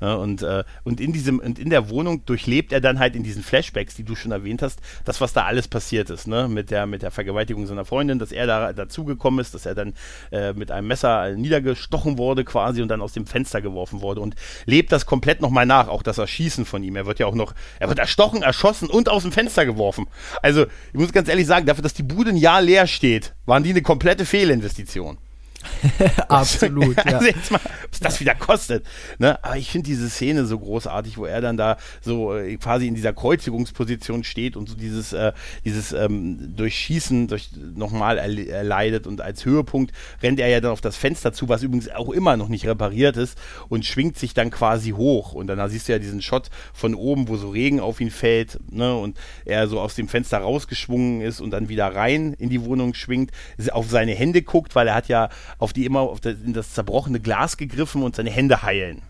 Und, äh, und in diesem, und in der Wohnung durchlebt er dann halt in diesen Flashbacks, die du schon erwähnt hast, das, was da alles passiert ist, ne? Mit der, mit der Vergewaltigung seiner Freundin, dass er da dazugekommen ist, dass er dann äh, mit einem Messer niedergestochen wurde quasi und dann aus dem Fenster geworfen wurde und lebt das komplett nochmal nach, auch das Erschießen von ihm. Er wird ja auch noch, er wird erstochen, erschossen und aus dem Fenster geworfen. Also, ich muss ganz ehrlich sagen, dafür, dass die Bude ein Jahr leer steht, waren die eine komplette Fehlinvestition. Absolut. Also, also jetzt mal, was das wieder kostet. Ne? Aber ich finde diese Szene so großartig, wo er dann da so äh, quasi in dieser Kreuzigungsposition steht und so dieses, äh, dieses ähm, Durchschießen durch, nochmal erleidet und als Höhepunkt rennt er ja dann auf das Fenster zu, was übrigens auch immer noch nicht repariert ist und schwingt sich dann quasi hoch. Und dann siehst du ja diesen Shot von oben, wo so Regen auf ihn fällt ne? und er so aus dem Fenster rausgeschwungen ist und dann wieder rein in die Wohnung schwingt, auf seine Hände guckt, weil er hat ja auf die immer auf das, in das zerbrochene Glas gegriffen und seine Hände heilen.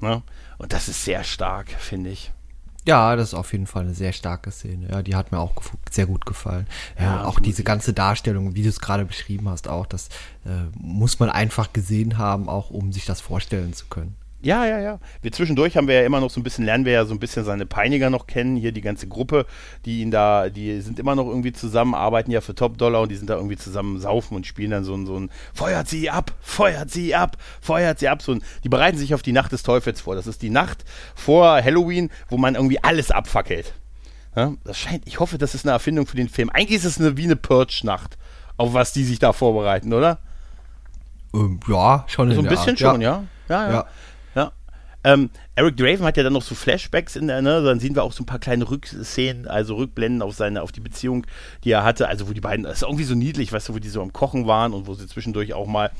Ne? Und das ist sehr stark, finde ich. Ja, das ist auf jeden Fall eine sehr starke Szene. Ja, die hat mir auch sehr gut gefallen. Ja, ja auch diese ganze Darstellung, wie du es gerade beschrieben hast, auch das äh, muss man einfach gesehen haben, auch um sich das vorstellen zu können. Ja, ja, ja. Wir zwischendurch haben wir ja immer noch so ein bisschen, lernen wir ja so ein bisschen seine Peiniger noch kennen. Hier die ganze Gruppe, die ihn da, die sind immer noch irgendwie zusammen, arbeiten ja für Top Dollar und die sind da irgendwie zusammen saufen und spielen dann so ein, so ein Feuert sie ab, feuert sie ab, feuert sie ab. So ein, die bereiten sich auf die Nacht des Teufels vor. Das ist die Nacht vor Halloween, wo man irgendwie alles abfackelt. Ja, das scheint, ich hoffe, das ist eine Erfindung für den Film. Eigentlich ist es eine, wie eine Purge-Nacht, auf was die sich da vorbereiten, oder? Ähm, ja, schon. So ein bisschen Art. schon, ja. Ja, ja. ja. Ähm, Eric Draven hat ja dann noch so Flashbacks in der, ne? Dann sehen wir auch so ein paar kleine Rückszenen, also Rückblenden auf seine, auf die Beziehung, die er hatte. Also wo die beiden, das ist irgendwie so niedlich, weißt du, wo die so am Kochen waren und wo sie zwischendurch auch mal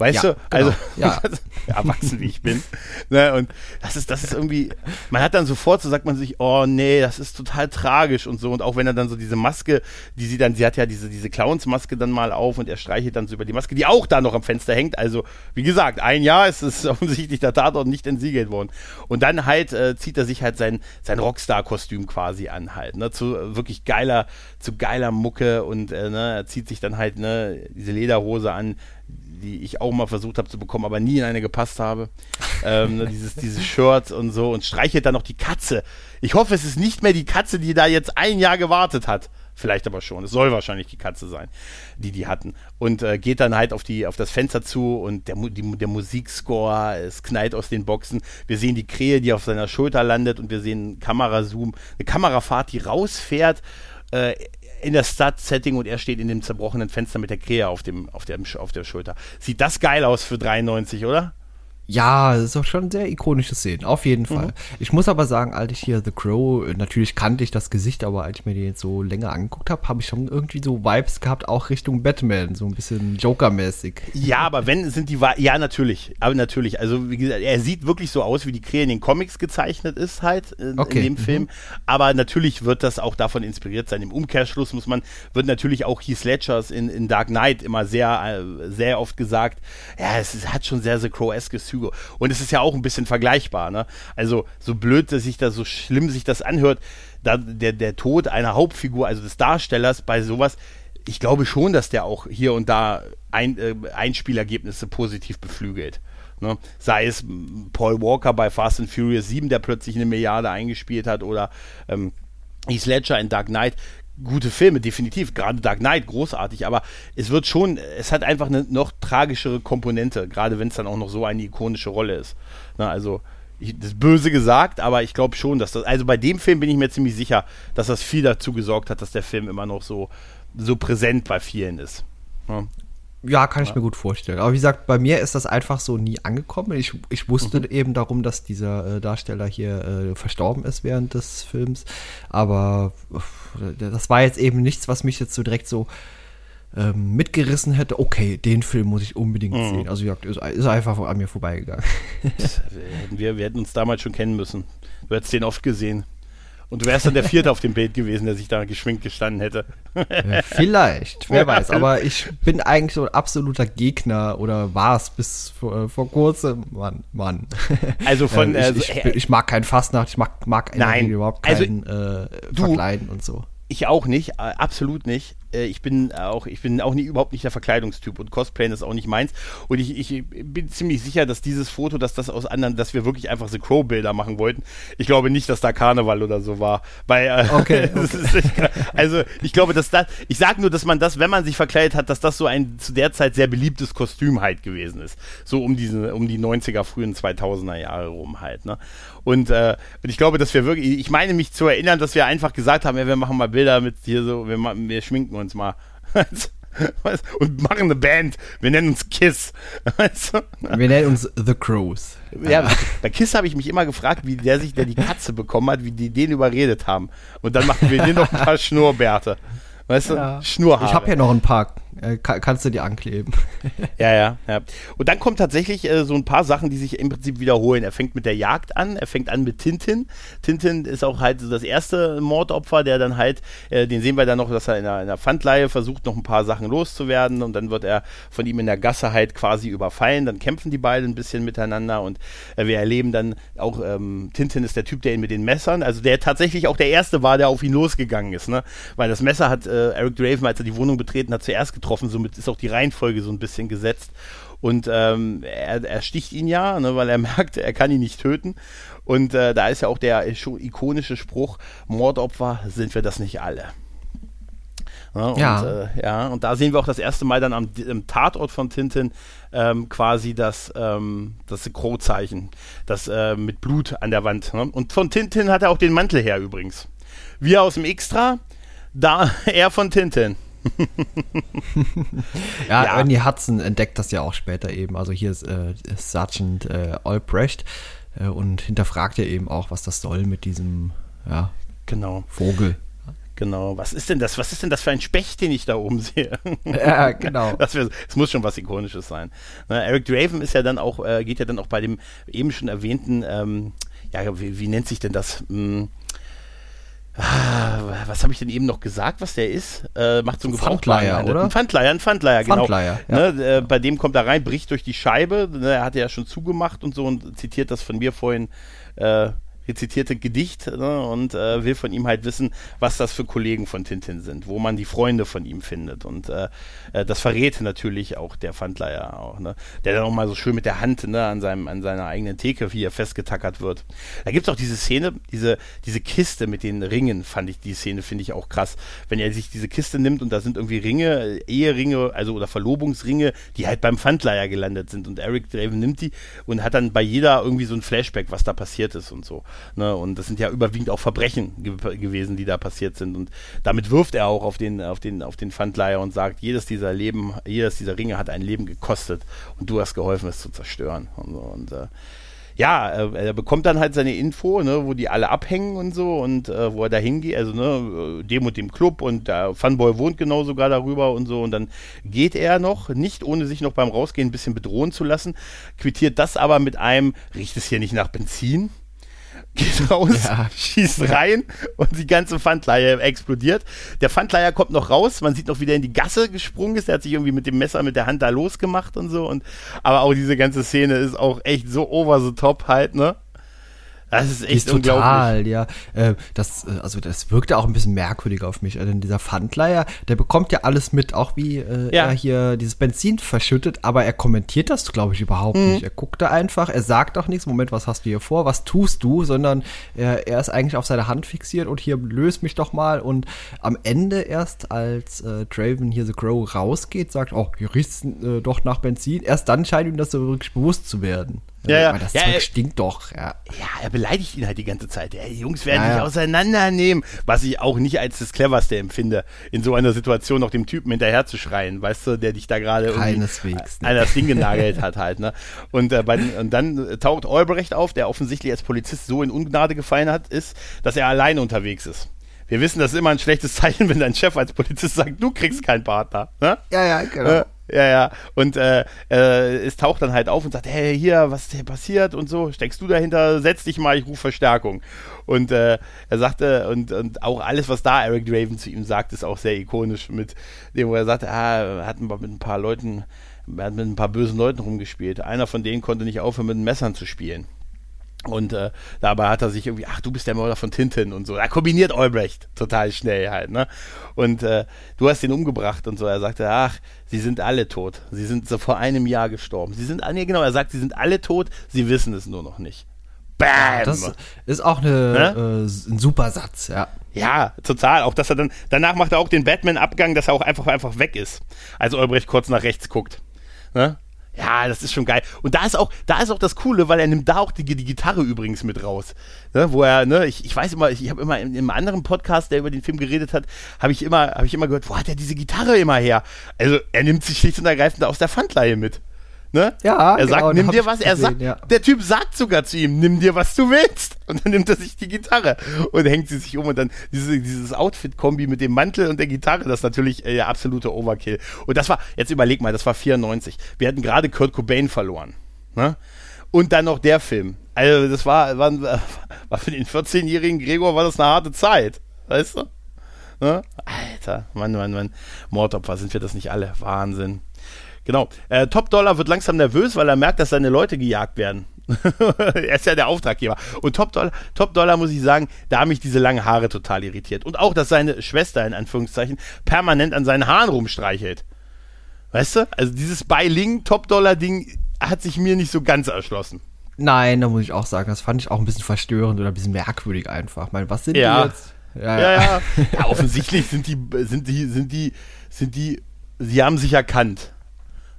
Weißt ja, du? Genau. Also ja. erwachsen wie ich bin. Ne? Und das ist, das ist irgendwie, man hat dann sofort, so sagt man sich, oh nee, das ist total tragisch und so. Und auch wenn er dann so diese Maske, die sie dann, sie hat ja diese, diese Clownsmaske dann mal auf und er streichelt dann so über die Maske, die auch da noch am Fenster hängt. Also, wie gesagt, ein Jahr ist es offensichtlich der Tatort nicht entsiegelt worden. Und dann halt äh, zieht er sich halt sein, sein Rockstar-Kostüm quasi an halt, ne? Zu äh, wirklich geiler, zu geiler Mucke und äh, ne, er zieht sich dann halt, ne, diese Lederhose an, die ich auch mal versucht habe zu bekommen, aber nie in eine gepasst habe. ähm, ne, dieses, dieses Shirt und so und streichelt dann noch die Katze. Ich hoffe, es ist nicht mehr die Katze, die da jetzt ein Jahr gewartet hat. Vielleicht aber schon. Es soll wahrscheinlich die Katze sein, die die hatten. Und äh, geht dann halt auf, die, auf das Fenster zu und der, die, der Musikscore, es knallt aus den Boxen. Wir sehen die Krähe, die auf seiner Schulter landet und wir sehen einen Kamerazoom, eine Kamerafahrt, die rausfährt. Äh, in der Stadt-Setting und er steht in dem zerbrochenen Fenster mit der Krähe auf, dem, auf, der, auf der Schulter. Sieht das geil aus für 93, oder? Ja, das ist auch schon sehr ikonische Szenen, auf jeden Fall. Mhm. Ich muss aber sagen, als ich hier The Crow, natürlich kannte ich das Gesicht, aber als ich mir den jetzt so länger angeguckt habe, habe ich schon irgendwie so Vibes gehabt, auch Richtung Batman, so ein bisschen Joker-mäßig. Ja, aber wenn sind die, ja natürlich, aber natürlich, also wie gesagt, er sieht wirklich so aus, wie die Krähe in den Comics gezeichnet ist halt, in, okay. in dem mhm. Film, aber natürlich wird das auch davon inspiriert sein. Im Umkehrschluss muss man, wird natürlich auch Heath Ledgers in, in Dark Knight immer sehr, äh, sehr oft gesagt, ja, es hat schon sehr The Crow-eskes Züge. Und es ist ja auch ein bisschen vergleichbar. Ne? Also so blöd, dass sich das so schlimm sich das anhört, da der, der Tod einer Hauptfigur, also des Darstellers bei sowas, ich glaube schon, dass der auch hier und da ein, äh, Einspielergebnisse positiv beflügelt. Ne? Sei es Paul Walker bei Fast and Furious 7, der plötzlich eine Milliarde eingespielt hat, oder ähm, Heath Ledger in Dark Knight gute Filme, definitiv. Gerade Dark Knight, großartig, aber es wird schon, es hat einfach eine noch tragischere Komponente, gerade wenn es dann auch noch so eine ikonische Rolle ist. Na, also, ich, das ist böse gesagt, aber ich glaube schon, dass das, also bei dem Film bin ich mir ziemlich sicher, dass das viel dazu gesorgt hat, dass der Film immer noch so, so präsent bei vielen ist. Ja. Ja, kann ich mir gut vorstellen. Aber wie gesagt, bei mir ist das einfach so nie angekommen. Ich, ich wusste mhm. eben darum, dass dieser äh, Darsteller hier äh, verstorben ist während des Films. Aber das war jetzt eben nichts, was mich jetzt so direkt so ähm, mitgerissen hätte. Okay, den Film muss ich unbedingt mhm. sehen. Also gesagt, ist, ist einfach an mir vorbeigegangen. wir, wir hätten uns damals schon kennen müssen. Du hättest den oft gesehen. Und du wärst dann der Vierte auf dem Bild gewesen, der sich da geschwingt gestanden hätte. Vielleicht, wer weiß. Aber ich bin eigentlich so ein absoluter Gegner oder war es bis vor, äh, vor kurzem. Mann, Mann. Also von. Äh, ich, ich, ich, mag keinen Fastnacht, ich mag, mag nein, überhaupt also keinen also, äh, Verkleiden und so. Ich auch nicht, absolut nicht. Äh, ich bin auch, ich bin auch nie, überhaupt nicht der Verkleidungstyp und Cosplayen ist auch nicht meins. Und ich, ich bin ziemlich sicher, dass dieses Foto, dass das aus anderen, dass wir wirklich einfach The Crow-Bilder machen wollten. Ich glaube nicht, dass da Karneval oder so war. Weil, äh, okay, okay. also ich glaube, dass das, ich sage nur, dass man das, wenn man sich verkleidet hat, dass das so ein zu der Zeit sehr beliebtes Kostüm halt gewesen ist. So um diese, um die 90er, frühen 2000er Jahre rum halt. Ne? Und, äh, und ich glaube, dass wir wirklich, ich meine mich zu erinnern, dass wir einfach gesagt haben, ja, wir machen mal Bilder mit hier so, wir, wir schminken uns mal. und machen eine Band. Wir nennen uns Kiss. Wir nennen uns The Crows. Ja, bei Kiss habe ich mich immer gefragt, wie der sich, der die Katze bekommen hat, wie die den überredet haben. Und dann machen wir dir noch ein paar Schnurrbärte. Weißt ja. du? Schnurhaare. Ich habe ja noch ein paar äh, kannst du dir ankleben. ja, ja, ja. Und dann kommt tatsächlich äh, so ein paar Sachen, die sich im Prinzip wiederholen. Er fängt mit der Jagd an, er fängt an mit Tintin. Tintin ist auch halt das erste Mordopfer, der dann halt, äh, den sehen wir dann noch, dass er in einer, in einer Pfandleihe versucht, noch ein paar Sachen loszuwerden und dann wird er von ihm in der Gasse halt quasi überfallen. Dann kämpfen die beiden ein bisschen miteinander und äh, wir erleben dann auch, ähm, Tintin ist der Typ, der ihn mit den Messern, also der tatsächlich auch der erste war, der auf ihn losgegangen ist, ne? Weil das Messer hat äh, Eric Draven, als er die Wohnung betreten hat, zuerst getroffen getroffen. Somit ist auch die Reihenfolge so ein bisschen gesetzt. Und ähm, er, er, sticht ihn ja, ne, weil er merkt, er kann ihn nicht töten. Und äh, da ist ja auch der ikonische Spruch: Mordopfer sind wir das nicht alle. Ja, und, ja. Äh, ja, und da sehen wir auch das erste Mal dann am, am Tatort von Tintin ähm, quasi das, ähm, das Crow-Zeichen, das äh, mit Blut an der Wand. Ne? Und von Tintin hat er auch den Mantel her übrigens. Wir aus dem Extra, da er von Tintin. Ja, ja, Ernie Hudson entdeckt das ja auch später eben. Also hier ist äh, Sergeant äh, Albrecht äh, und hinterfragt ja eben auch, was das soll mit diesem ja, genau. Vogel. Genau. Was ist denn das? Was ist denn das für ein Specht, den ich da oben sehe? Ja, genau. Das, wär, das muss schon was Ikonisches sein. Na, Eric Draven ist ja dann auch, äh, geht ja dann auch bei dem eben schon erwähnten, ähm, ja, wie, wie, nennt sich denn das? Hm, Ah, was habe ich denn eben noch gesagt, was der ist? Äh, macht so einen Pfandleier, oder? Ein Pfandleier, ein Pfandleier, genau. Pfandleier, ja. ne, äh, bei dem kommt er rein, bricht durch die Scheibe. Ne, er hatte ja schon zugemacht und so und zitiert das von mir vorhin. Äh, rezitierte Gedicht ne, und äh, will von ihm halt wissen, was das für Kollegen von Tintin sind, wo man die Freunde von ihm findet. Und äh, äh, das verrät natürlich auch der Pfandleier auch, ne? der dann auch mal so schön mit der Hand ne, an, seinem, an seiner eigenen Theke, wie er festgetackert wird. Da gibt es auch diese Szene, diese, diese Kiste mit den Ringen, fand ich, die Szene finde ich auch krass. Wenn er sich diese Kiste nimmt und da sind irgendwie Ringe, Eheringe, also oder Verlobungsringe, die halt beim Pfandleier gelandet sind. Und Eric Draven nimmt die und hat dann bei jeder irgendwie so ein Flashback, was da passiert ist und so. Ne? Und das sind ja überwiegend auch Verbrechen ge gewesen, die da passiert sind. Und damit wirft er auch auf den, auf den, auf den Pfandleiher und sagt, jedes dieser Leben, jedes dieser Ringe hat ein Leben gekostet und du hast geholfen, es zu zerstören. Und, so. und äh, ja, er bekommt dann halt seine Info, ne, wo die alle abhängen und so und äh, wo er da hingeht, also ne, dem und dem Club und der Funboy wohnt genau sogar darüber und so und dann geht er noch, nicht ohne sich noch beim Rausgehen ein bisschen bedrohen zu lassen, quittiert das aber mit einem, riecht es hier nicht nach Benzin? Geht raus, ja. schießt rein und die ganze Pfandleihe explodiert. Der Pfandleiher kommt noch raus, man sieht noch, wie der in die Gasse gesprungen ist. Der hat sich irgendwie mit dem Messer mit der Hand da losgemacht und so. Und, aber auch diese ganze Szene ist auch echt so over the top halt, ne? Das ist echt ist total, ja. Äh, das, äh, also das wirkte auch ein bisschen merkwürdig auf mich. Also dieser Pfandleier, der bekommt ja alles mit, auch wie äh, ja. er hier dieses Benzin verschüttet, aber er kommentiert das, glaube ich, überhaupt mhm. nicht. Er guckt da einfach, er sagt auch nichts, Moment, was hast du hier vor, was tust du, sondern er, er ist eigentlich auf seine Hand fixiert und hier löst mich doch mal und am Ende erst, als äh, Draven hier The Crow rausgeht, sagt, oh, hier riecht äh, doch nach Benzin, erst dann scheint ihm das so wirklich bewusst zu werden. Ja, ja. das ja, Zeug er, stinkt doch. Ja. ja, er beleidigt ihn halt die ganze Zeit. Ja, die Jungs werden ja, dich auseinandernehmen. Was ich auch nicht als das Cleverste empfinde, in so einer Situation noch dem Typen hinterher zu schreien, weißt du, der dich da gerade Keineswegs. an das Ding genagelt hat halt. Ne? Und, äh, bei, und dann taucht Albrecht auf, der offensichtlich als Polizist so in Ungnade gefallen hat, ist, dass er alleine unterwegs ist. Wir wissen, das ist immer ein schlechtes Zeichen, wenn dein Chef als Polizist sagt, du kriegst keinen Partner. Ne? Ja, ja, genau. Äh, ja, ja. Und äh, äh, es taucht dann halt auf und sagt, hey, hier, was ist hier passiert und so, steckst du dahinter, setz dich mal, ich rufe Verstärkung. Und äh, er sagte, und, und auch alles, was da Eric Draven zu ihm sagt, ist auch sehr ikonisch mit dem, wo er sagt, ah, er hat mit ein paar Leuten, er hat mit ein paar bösen Leuten rumgespielt. Einer von denen konnte nicht aufhören, mit Messern zu spielen. Und äh, dabei hat er sich irgendwie, ach, du bist der Mörder von Tintin und so. Er kombiniert Albrecht total schnell halt, ne? Und äh, du hast ihn umgebracht und so. Er sagte, ach, sie sind alle tot. Sie sind so vor einem Jahr gestorben. Sie sind, nee, genau, er sagt, sie sind alle tot, sie wissen es nur noch nicht. Bam! Das ist auch eine, ne? äh, ein super Satz, ja. Ja, total. Auch dass er dann, danach macht er auch den Batman-Abgang, dass er auch einfach, einfach weg ist. Als Albrecht kurz nach rechts guckt. Ne? Ja, das ist schon geil. Und da ist auch, da ist auch das Coole, weil er nimmt da auch die, die Gitarre übrigens mit raus. Ne, wo er, ne, ich, ich weiß immer, ich, habe immer in, in einem anderen Podcast, der über den Film geredet hat, habe ich immer, habe ich immer gehört, wo hat er diese Gitarre immer her? Also er nimmt sich schlicht und ergreifend aus der Pfandleihe mit. Ne? Ja, er sagt, genau, nimm dir was. Er gesehen, sagt, ja. der Typ sagt sogar zu ihm, nimm dir was du willst. Und dann nimmt er sich die Gitarre und hängt sie sich um und dann diese, dieses Outfit-Kombi mit dem Mantel und der Gitarre, das ist natürlich äh, absolute Overkill. Und das war, jetzt überleg mal, das war 94. Wir hatten gerade Kurt Cobain verloren. Ne? Und dann noch der Film. Also das war, war, war für den 14-jährigen Gregor war das eine harte Zeit. Weißt du? Ne? Alter, Mann, Mann, Mann. Mordopfer, sind wir das nicht alle? Wahnsinn. Genau. Äh, Top Dollar wird langsam nervös, weil er merkt, dass seine Leute gejagt werden. er ist ja der Auftraggeber. Und Top Dollar, Top Dollar muss ich sagen, da haben mich diese langen Haare total irritiert. Und auch, dass seine Schwester in Anführungszeichen permanent an seinen Haaren rumstreichelt. Weißt du? Also dieses Beiling Top Dollar Ding hat sich mir nicht so ganz erschlossen. Nein, da muss ich auch sagen, das fand ich auch ein bisschen verstörend oder ein bisschen merkwürdig einfach. Ich meine, was sind ja. die jetzt? Ja, ja. ja, ja. offensichtlich sind die, sind die, sind die, sind die, sie haben sich erkannt.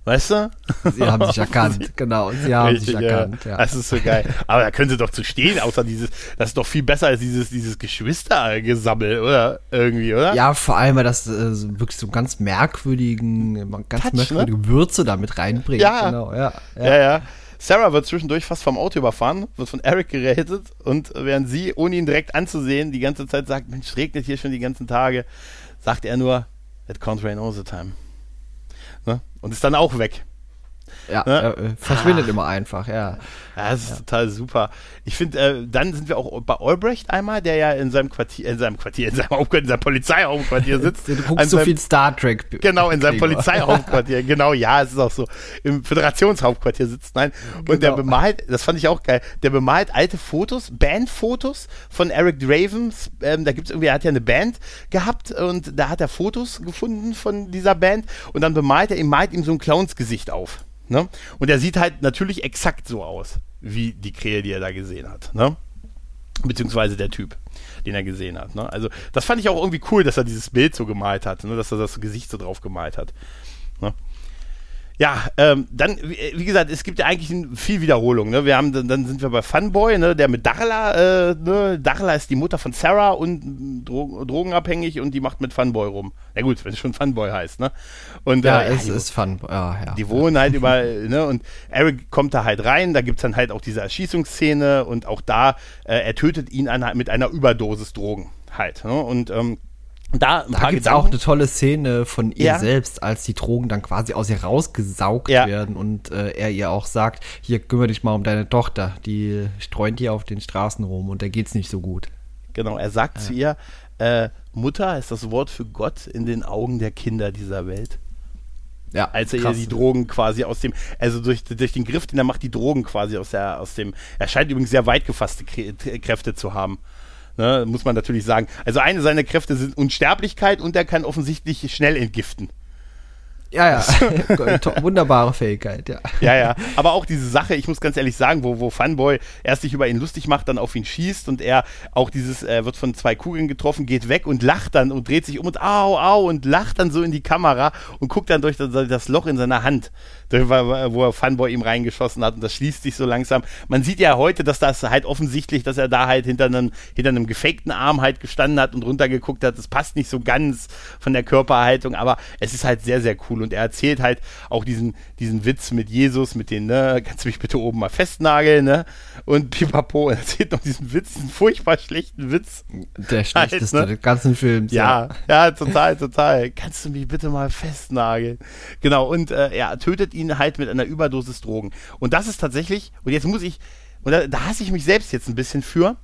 Weißt du? Sie haben sich erkannt, genau. Sie haben Richtig, sich erkannt, ja. ja. Das ist so geil. Aber da können sie doch zu stehen, außer dieses, das ist doch viel besser als dieses, dieses Geschwistergesammel, oder? Irgendwie, oder? Ja, vor allem, weil das äh, wirklich so ganz merkwürdigen, ganz Touch, merkwürdige ne? Würze damit reinbringt. Ja. Genau, ja, ja. ja, ja. Sarah wird zwischendurch fast vom Auto überfahren, wird von Eric gerettet und während sie, ohne ihn direkt anzusehen, die ganze Zeit sagt, Mensch, regnet hier schon die ganzen Tage, sagt er nur, it can't rain all the time. Ne? Und ist dann auch weg. Ja, ne? äh, verschwindet ah. immer einfach, ja. Ja, das ist ja. total super. Ich finde, äh, dann sind wir auch bei Albrecht einmal, der ja in seinem Quartier, in seinem Quartier, in seinem, Hauptquartier, in seinem Polizeihauptquartier sitzt. du guckst so viel Star Trek. Genau, in seinem Polizeihauptquartier. genau, ja, es ist auch so. Im Föderationshauptquartier sitzt, nein. Und genau. der bemalt, das fand ich auch geil, der bemalt alte Fotos, Bandfotos von Eric Dravens. Ähm, da gibt's irgendwie, er hat ja eine Band gehabt und da hat er Fotos gefunden von dieser Band und dann bemalt er ihm, malt ihm so ein Clownsgesicht auf. Ne? Und er sieht halt natürlich exakt so aus, wie die Krähe, die er da gesehen hat. Ne? Beziehungsweise der Typ, den er gesehen hat. Ne? Also, das fand ich auch irgendwie cool, dass er dieses Bild so gemalt hat, ne? dass er das Gesicht so drauf gemalt hat. Ne? Ja, ähm, dann, wie gesagt, es gibt ja eigentlich viel Wiederholung. Ne? Wir haben, dann sind wir bei Funboy, ne? der mit Darla, äh, ne? Darla ist die Mutter von Sarah und Dro drogenabhängig und die macht mit Funboy rum. Na gut, wenn es schon Funboy heißt, ne? Und, ja, äh, es ja, ist Funboy, ja, ja. Die wohnen halt überall, ne? Und Eric kommt da halt rein, da gibt es dann halt auch diese Erschießungsszene und auch da, äh, er tötet ihn an, mit einer Überdosis Drogen halt. Ne? Und ähm, da, da gibt es auch eine tolle Szene von ihr ja. selbst, als die Drogen dann quasi aus ihr rausgesaugt ja. werden und äh, er ihr auch sagt, hier kümmere dich mal um deine Tochter, die streunt hier auf den Straßen rum und der geht's nicht so gut. Genau, er sagt ja. zu ihr, äh, Mutter ist das Wort für Gott in den Augen der Kinder dieser Welt. Ja, als er krass. ihr die Drogen quasi aus dem, also durch, durch den Griff, den er macht, die Drogen quasi aus der, aus dem, er scheint übrigens sehr weit gefasste Kräfte zu haben. Ne, muss man natürlich sagen. Also eine seiner Kräfte sind Unsterblichkeit und er kann offensichtlich schnell entgiften. Ja, ja. Wunderbare Fähigkeit, ja. Ja, ja. Aber auch diese Sache, ich muss ganz ehrlich sagen, wo, wo Funboy erst sich über ihn lustig macht, dann auf ihn schießt und er auch dieses, er wird von zwei Kugeln getroffen, geht weg und lacht dann und dreht sich um und au, au und lacht dann so in die Kamera und guckt dann durch das, das Loch in seiner Hand, wo er Funboy ihm reingeschossen hat und das schließt sich so langsam. Man sieht ja heute, dass das halt offensichtlich, dass er da halt hinter einem, hinter einem gefakten Arm halt gestanden hat und runtergeguckt hat. Das passt nicht so ganz von der Körperhaltung, aber es ist halt sehr, sehr cool und er erzählt halt auch diesen, diesen Witz mit Jesus, mit den, ne, kannst du mich bitte oben mal festnageln, ne? Und pipapo, er erzählt noch diesen Witz, diesen furchtbar schlechten Witz. Der schlechteste halt, ne? des ganzen Films. Ja, ja, ja, total, total. Kannst du mich bitte mal festnageln? Genau, und äh, er tötet ihn halt mit einer Überdosis Drogen. Und das ist tatsächlich, und jetzt muss ich, und da, da hasse ich mich selbst jetzt ein bisschen für,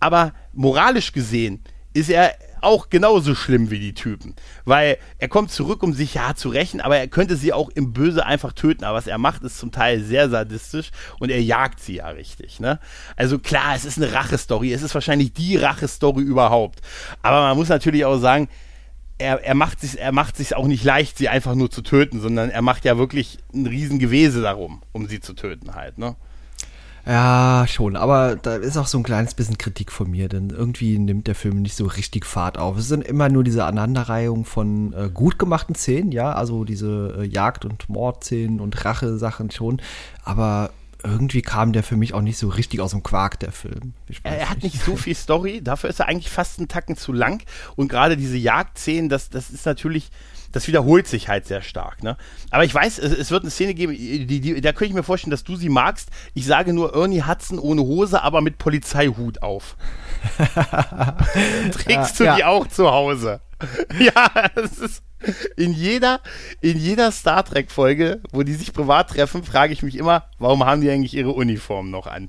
aber moralisch gesehen ist er auch genauso schlimm wie die Typen. Weil er kommt zurück, um sich ja zu rächen, aber er könnte sie auch im Böse einfach töten. Aber was er macht, ist zum Teil sehr sadistisch und er jagt sie ja richtig. Ne? Also klar, es ist eine Rache-Story. Es ist wahrscheinlich die Rache-Story überhaupt. Aber man muss natürlich auch sagen, er, er macht sich er macht sich auch nicht leicht, sie einfach nur zu töten, sondern er macht ja wirklich ein Riesengewese darum, um sie zu töten halt, ne? Ja, schon, aber da ist auch so ein kleines bisschen Kritik von mir, denn irgendwie nimmt der Film nicht so richtig Fahrt auf. Es sind immer nur diese Aneinanderreihung von äh, gut gemachten Szenen, ja, also diese äh, Jagd- und Mordszenen und Rache-Sachen schon, aber irgendwie kam der für mich auch nicht so richtig aus dem Quark, der Film. Er hat nicht so viel Story, dafür ist er eigentlich fast einen Tacken zu lang. Und gerade diese Jagdszenen, das, das ist natürlich, das wiederholt sich halt sehr stark. Ne? Aber ich weiß, es, es wird eine Szene geben, die, die, da könnte ich mir vorstellen, dass du sie magst. Ich sage nur Ernie Hudson ohne Hose, aber mit Polizeihut auf. Trägst du ja. die auch zu Hause? ja, das ist in jeder, in jeder Star Trek-Folge, wo die sich privat treffen, frage ich mich immer, warum haben die eigentlich ihre Uniform noch an?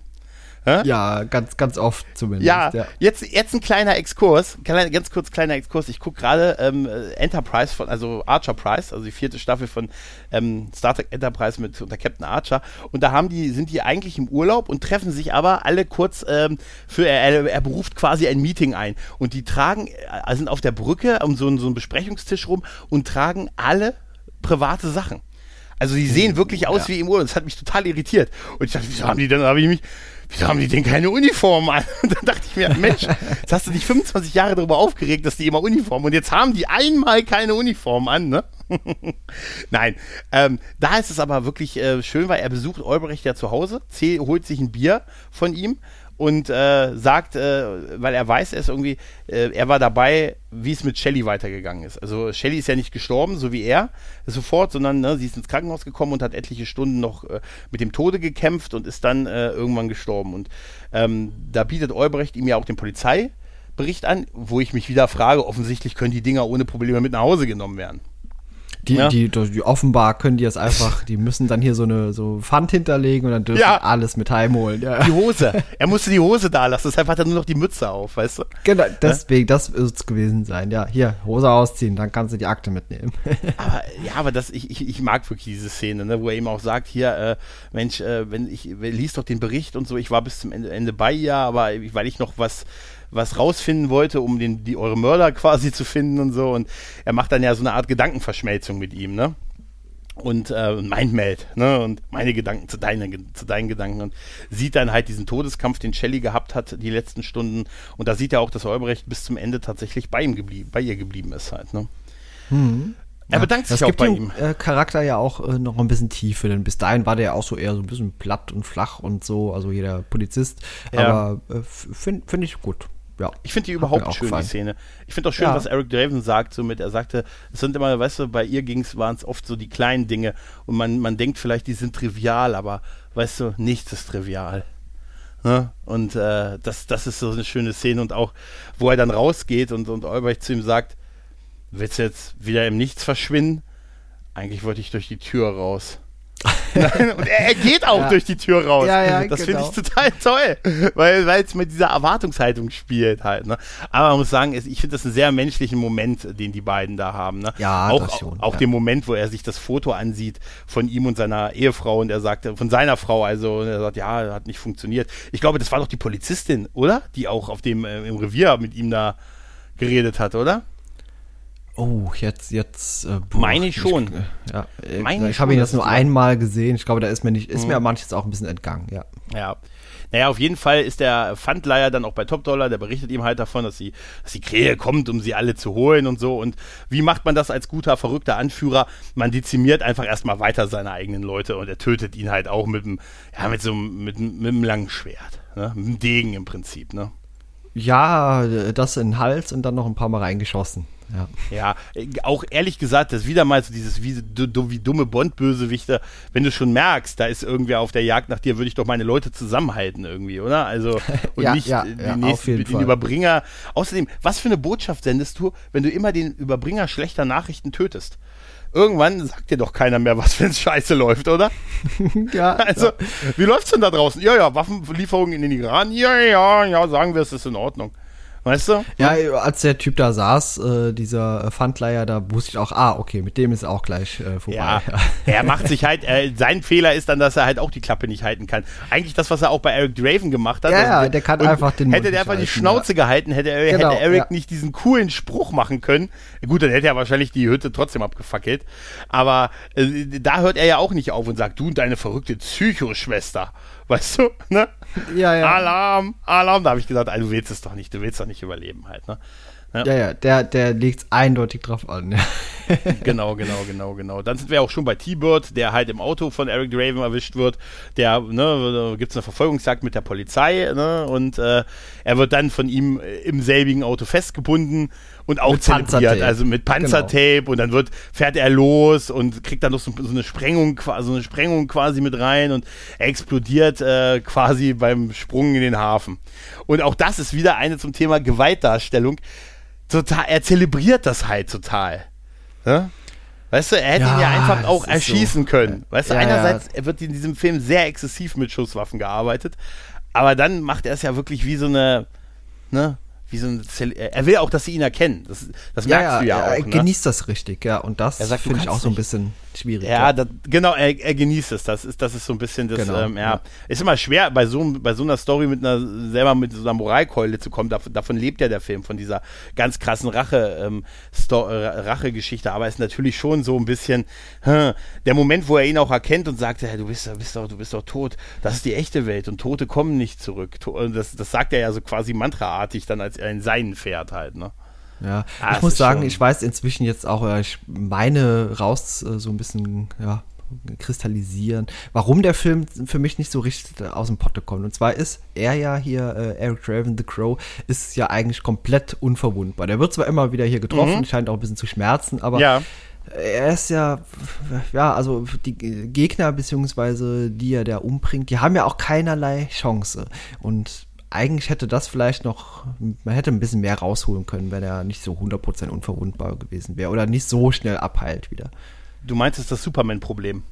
Hä? Ja, ganz, ganz oft zumindest. Ja, ja, Jetzt, jetzt ein kleiner Exkurs, ganz kurz kleiner Exkurs. Ich gucke gerade ähm, Enterprise von, also Archer Price, also die vierte Staffel von ähm, Star Trek Enterprise mit unter Captain Archer. Und da haben die, sind die eigentlich im Urlaub und treffen sich aber alle kurz ähm, für, er, er beruft quasi ein Meeting ein. Und die tragen, äh, sind auf der Brücke um so, so einen Besprechungstisch rum und tragen alle private Sachen. Also die sehen hm, wirklich aus ja. wie im Urlaub. Das hat mich total irritiert. Und ich dachte, wieso haben die denn, habe ich mich, wieso haben die denn keine Uniform an? Und dann dachte ich mir, Mensch, jetzt hast du dich 25 Jahre darüber aufgeregt, dass die immer Uniform und jetzt haben die einmal keine Uniform an, ne? Nein, ähm, da ist es aber wirklich äh, schön, weil er besucht Olbrecht ja zu Hause, holt sich ein Bier von ihm und äh, sagt, äh, weil er weiß, er ist irgendwie, äh, er war dabei, wie es mit Shelly weitergegangen ist. Also Shelly ist ja nicht gestorben, so wie er sofort, sondern ne, sie ist ins Krankenhaus gekommen und hat etliche Stunden noch äh, mit dem Tode gekämpft und ist dann äh, irgendwann gestorben. Und ähm, da bietet Olbrecht ihm ja auch den Polizeibericht an, wo ich mich wieder frage, offensichtlich können die Dinger ohne Probleme mit nach Hause genommen werden. Die, ja. die, die, offenbar können die das einfach, die müssen dann hier so eine so Pfand hinterlegen und dann dürfen ja. alles mit heimholen. Ja. Die Hose. Er musste die Hose da lassen, deshalb hat er nur noch die Mütze auf, weißt du? Genau, deswegen, das wird es gewesen sein. Ja, hier, Hose ausziehen, dann kannst du die Akte mitnehmen. aber ja, aber das, ich, ich, ich mag wirklich diese Szene, ne, wo er eben auch sagt, hier, äh, Mensch, äh, wenn ich, lies doch den Bericht und so, ich war bis zum Ende, Ende bei ihr, aber weil ich noch was was rausfinden wollte, um den, die, eure Mörder quasi zu finden und so. Und er macht dann ja so eine Art Gedankenverschmelzung mit ihm, ne? Und äh, Mindmeld, ne? Und meine Gedanken zu, deinen, zu deinen Gedanken. Und sieht dann halt diesen Todeskampf, den Shelley gehabt hat, die letzten Stunden. Und da sieht er auch, dass Eubrecht bis zum Ende tatsächlich bei ihm geblieben, bei ihr geblieben ist halt, ne? Hm. Er bedankt sich das auch gibt bei ihm. Äh, Charakter ja auch äh, noch ein bisschen Tiefe, denn bis dahin war der ja auch so eher so ein bisschen platt und flach und so, also jeder Polizist. Ja. Aber äh, finde find ich gut ja. Ich finde die überhaupt schön, gefallen. die Szene. Ich finde auch schön, ja. was Eric Draven sagt, so mit, er sagte, es sind immer, weißt du, bei ihr ging's, waren es oft so die kleinen Dinge und man, man denkt vielleicht, die sind trivial, aber weißt du, nichts ist trivial. Ne? Und äh, das, das ist so eine schöne Szene und auch, wo er dann rausgeht und, und Albrecht zu ihm sagt, willst du jetzt wieder im Nichts verschwinden? Eigentlich wollte ich durch die Tür raus. Und er, er, geht auch ja. durch die Tür raus. Ja, ja, das genau. finde ich total toll, weil es mit dieser Erwartungshaltung spielt halt. Ne? Aber man muss sagen, ich finde das einen sehr menschlichen Moment, den die beiden da haben. Ne? Ja, auch, schon, auch den Moment, wo er sich das Foto ansieht von ihm und seiner Ehefrau und er sagt, von seiner Frau, also und er sagt, ja, hat nicht funktioniert. Ich glaube, das war doch die Polizistin, oder? Die auch auf dem äh, im Revier mit ihm da geredet hat, oder? Oh, jetzt, jetzt. Äh, Meine ich schon. Ich, ja, äh, Meine ich habe ihn jetzt nur einmal gesehen. Ich glaube, da ist mir nicht, ist mhm. mir manches auch ein bisschen entgangen, ja. Ja. Naja, auf jeden Fall ist der Pfandleier dann auch bei Top Dollar, der berichtet ihm halt davon, dass, sie, dass die Krähe kommt, um sie alle zu holen und so. Und wie macht man das als guter, verrückter Anführer? Man dezimiert einfach erstmal weiter seine eigenen Leute und er tötet ihn halt auch mit einem, ja, mit so einem, mit, mit einem langen Schwert. Ne? Mit einem Degen im Prinzip, ne? Ja, das in den Hals und dann noch ein paar Mal reingeschossen. Ja. ja, auch ehrlich gesagt, das ist wieder mal so dieses wie, wie dumme Bond-Bösewichter, wenn du schon merkst, da ist irgendwer auf der Jagd nach dir, würde ich doch meine Leute zusammenhalten irgendwie, oder? Also, und ja, nicht ja, den, nächsten, den Überbringer. Außerdem, was für eine Botschaft sendest du, wenn du immer den Überbringer schlechter Nachrichten tötest? Irgendwann sagt dir doch keiner mehr, was wenn es scheiße läuft, oder? ja. Also, wie läuft's denn da draußen? Ja, ja, Waffenlieferungen in den Iran? Ja, ja, ja, sagen wir, es ist in Ordnung. Weißt du? Ja, als der Typ da saß, äh, dieser Pfandleier, da wusste ich auch, ah, okay, mit dem ist auch gleich äh, vorbei. Ja, er macht sich halt, äh, sein Fehler ist dann, dass er halt auch die Klappe nicht halten kann. Eigentlich das, was er auch bei Eric Draven gemacht hat. Ja, also, ja der kann einfach den Hätte der einfach halten, die Schnauze ja. gehalten, hätte, er, genau, hätte Eric ja. nicht diesen coolen Spruch machen können. Gut, dann hätte er wahrscheinlich die Hütte trotzdem abgefackelt. Aber äh, da hört er ja auch nicht auf und sagt, du und deine verrückte Psychoschwester. Weißt du, ne? Ja, ja. Alarm, Alarm. Da habe ich gesagt, du willst es doch nicht, du willst doch nicht überleben halt, ne? Ja, ja, ja der, der legt es eindeutig drauf an. Ja. genau, genau, genau, genau. Dann sind wir auch schon bei T-Bird, der halt im Auto von Eric Draven erwischt wird. Der, ne, da gibt es eine Verfolgungsjagd mit der Polizei, ne, und äh, er wird dann von ihm im selbigen Auto festgebunden und auch mit zelebriert, also mit Panzertape genau. und dann wird, fährt er los und kriegt dann noch so, so eine Sprengung, so eine Sprengung quasi mit rein und er explodiert äh, quasi beim Sprung in den Hafen. Und auch das ist wieder eine zum Thema Gewaltdarstellung total, er zelebriert das halt total. Ja? Weißt du, er hätte ja, ihn ja einfach auch erschießen so. können. Weißt du, ja, einerseits wird in diesem Film sehr exzessiv mit Schusswaffen gearbeitet, aber dann macht er es ja wirklich wie so eine, ne, wie so ein Zell er will auch, dass sie ihn erkennen. Das, das merkst ja, du ja, auch. Er ne? genießt das richtig, ja. Und das finde ich auch so ein bisschen schwierig. Ja, das, genau, er, er, genießt es. Das ist, das ist so ein bisschen das, genau, ähm, ja. ja. Ist immer schwer, bei so, bei so einer Story mit einer, selber mit so einer Moralkeule zu kommen. Davon, davon lebt ja der Film, von dieser ganz krassen Rache, ähm, äh, Rache-Geschichte. Aber es ist natürlich schon so ein bisschen, hm, der Moment, wo er ihn auch erkennt und sagt, hey, du bist, bist doch, du bist doch tot. Das ist die echte Welt und Tote kommen nicht zurück. Das, das sagt er ja so quasi mantraartig dann, als er in seinen fährt halt, ne? Ja, ah, ich muss sagen, ich weiß inzwischen jetzt auch, äh, ich meine raus äh, so ein bisschen, ja, kristallisieren, warum der Film für mich nicht so richtig aus dem Potte kommt. Und zwar ist er ja hier, äh, Eric Draven, The Crow, ist ja eigentlich komplett unverwundbar. Der wird zwar immer wieder hier getroffen, mhm. scheint auch ein bisschen zu schmerzen, aber ja. er ist ja, ja, also die Gegner, beziehungsweise die er da umbringt, die haben ja auch keinerlei Chance. Und eigentlich hätte das vielleicht noch, man hätte ein bisschen mehr rausholen können, wenn er nicht so 100% unverwundbar gewesen wäre oder nicht so schnell abheilt wieder. Du meinst, es ist das Superman-Problem?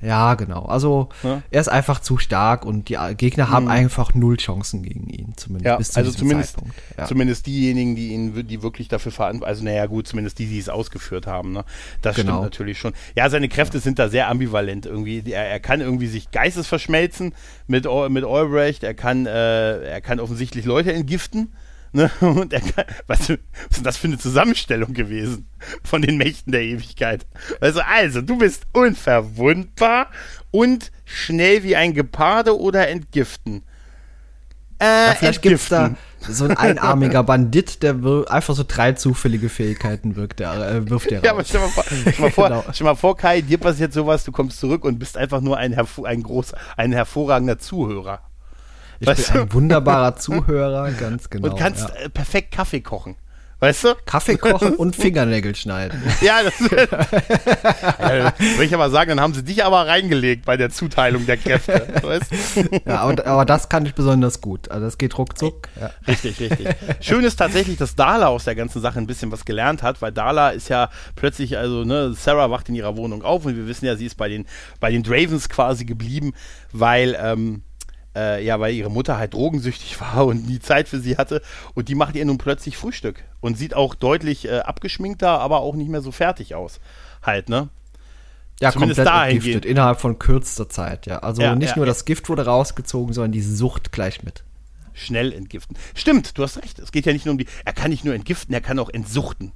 Ja, genau. Also ja. er ist einfach zu stark und die Gegner haben mhm. einfach null Chancen gegen ihn, zumindest ja, bis zu also zumindest, ja. zumindest diejenigen, die ihn, die wirklich dafür verantwortlich, also naja gut, zumindest die, die es ausgeführt haben. Ne? Das genau. stimmt natürlich schon. Ja, seine Kräfte sind da sehr ambivalent irgendwie. Er, er kann irgendwie sich Geistes verschmelzen mit mit Albrecht. Er kann, äh, er kann offensichtlich Leute entgiften. Ne? Und er kann, was, was ist das für eine Zusammenstellung gewesen von den Mächten der Ewigkeit? Also, also, du bist unverwundbar und schnell wie ein Geparde oder entgiften. Äh, ja, vielleicht gibt es da so ein einarmiger Bandit, der einfach so drei zufällige Fähigkeiten wirkt, der, äh, wirft der raus. Ja, aber stell mal, vor, stell, mal vor, genau. stell mal vor, Kai, dir passiert sowas, du kommst zurück und bist einfach nur ein, ein, groß, ein hervorragender Zuhörer. Ich weißt bin du? ein wunderbarer Zuhörer, ganz genau. Und kannst ja. Äh, perfekt Kaffee kochen. Weißt du? Kaffee kochen und Fingernägel schneiden. Ja, das ja, würde ich aber sagen, dann haben sie dich aber reingelegt bei der Zuteilung der Kräfte. Weißt? Ja, aber, aber, das kann ich besonders gut. Also das geht ruckzuck. Ja. Richtig, richtig. Schön ist tatsächlich, dass Dala aus der ganzen Sache ein bisschen was gelernt hat, weil Dala ist ja plötzlich, also, ne, Sarah wacht in ihrer Wohnung auf und wir wissen ja, sie ist bei den, bei den Dravens quasi geblieben, weil, ähm, äh, ja, weil ihre Mutter halt drogensüchtig war und nie Zeit für sie hatte. Und die macht ihr nun plötzlich Frühstück und sieht auch deutlich äh, abgeschminkter, aber auch nicht mehr so fertig aus. Halt, ne? Ja, Zumindest komplett entgiftet, innerhalb von kürzester Zeit, ja. Also ja, nicht ja, nur das Gift wurde rausgezogen, sondern die Sucht gleich mit. Schnell entgiften. Stimmt, du hast recht. Es geht ja nicht nur um die. Er kann nicht nur entgiften, er kann auch entsuchten.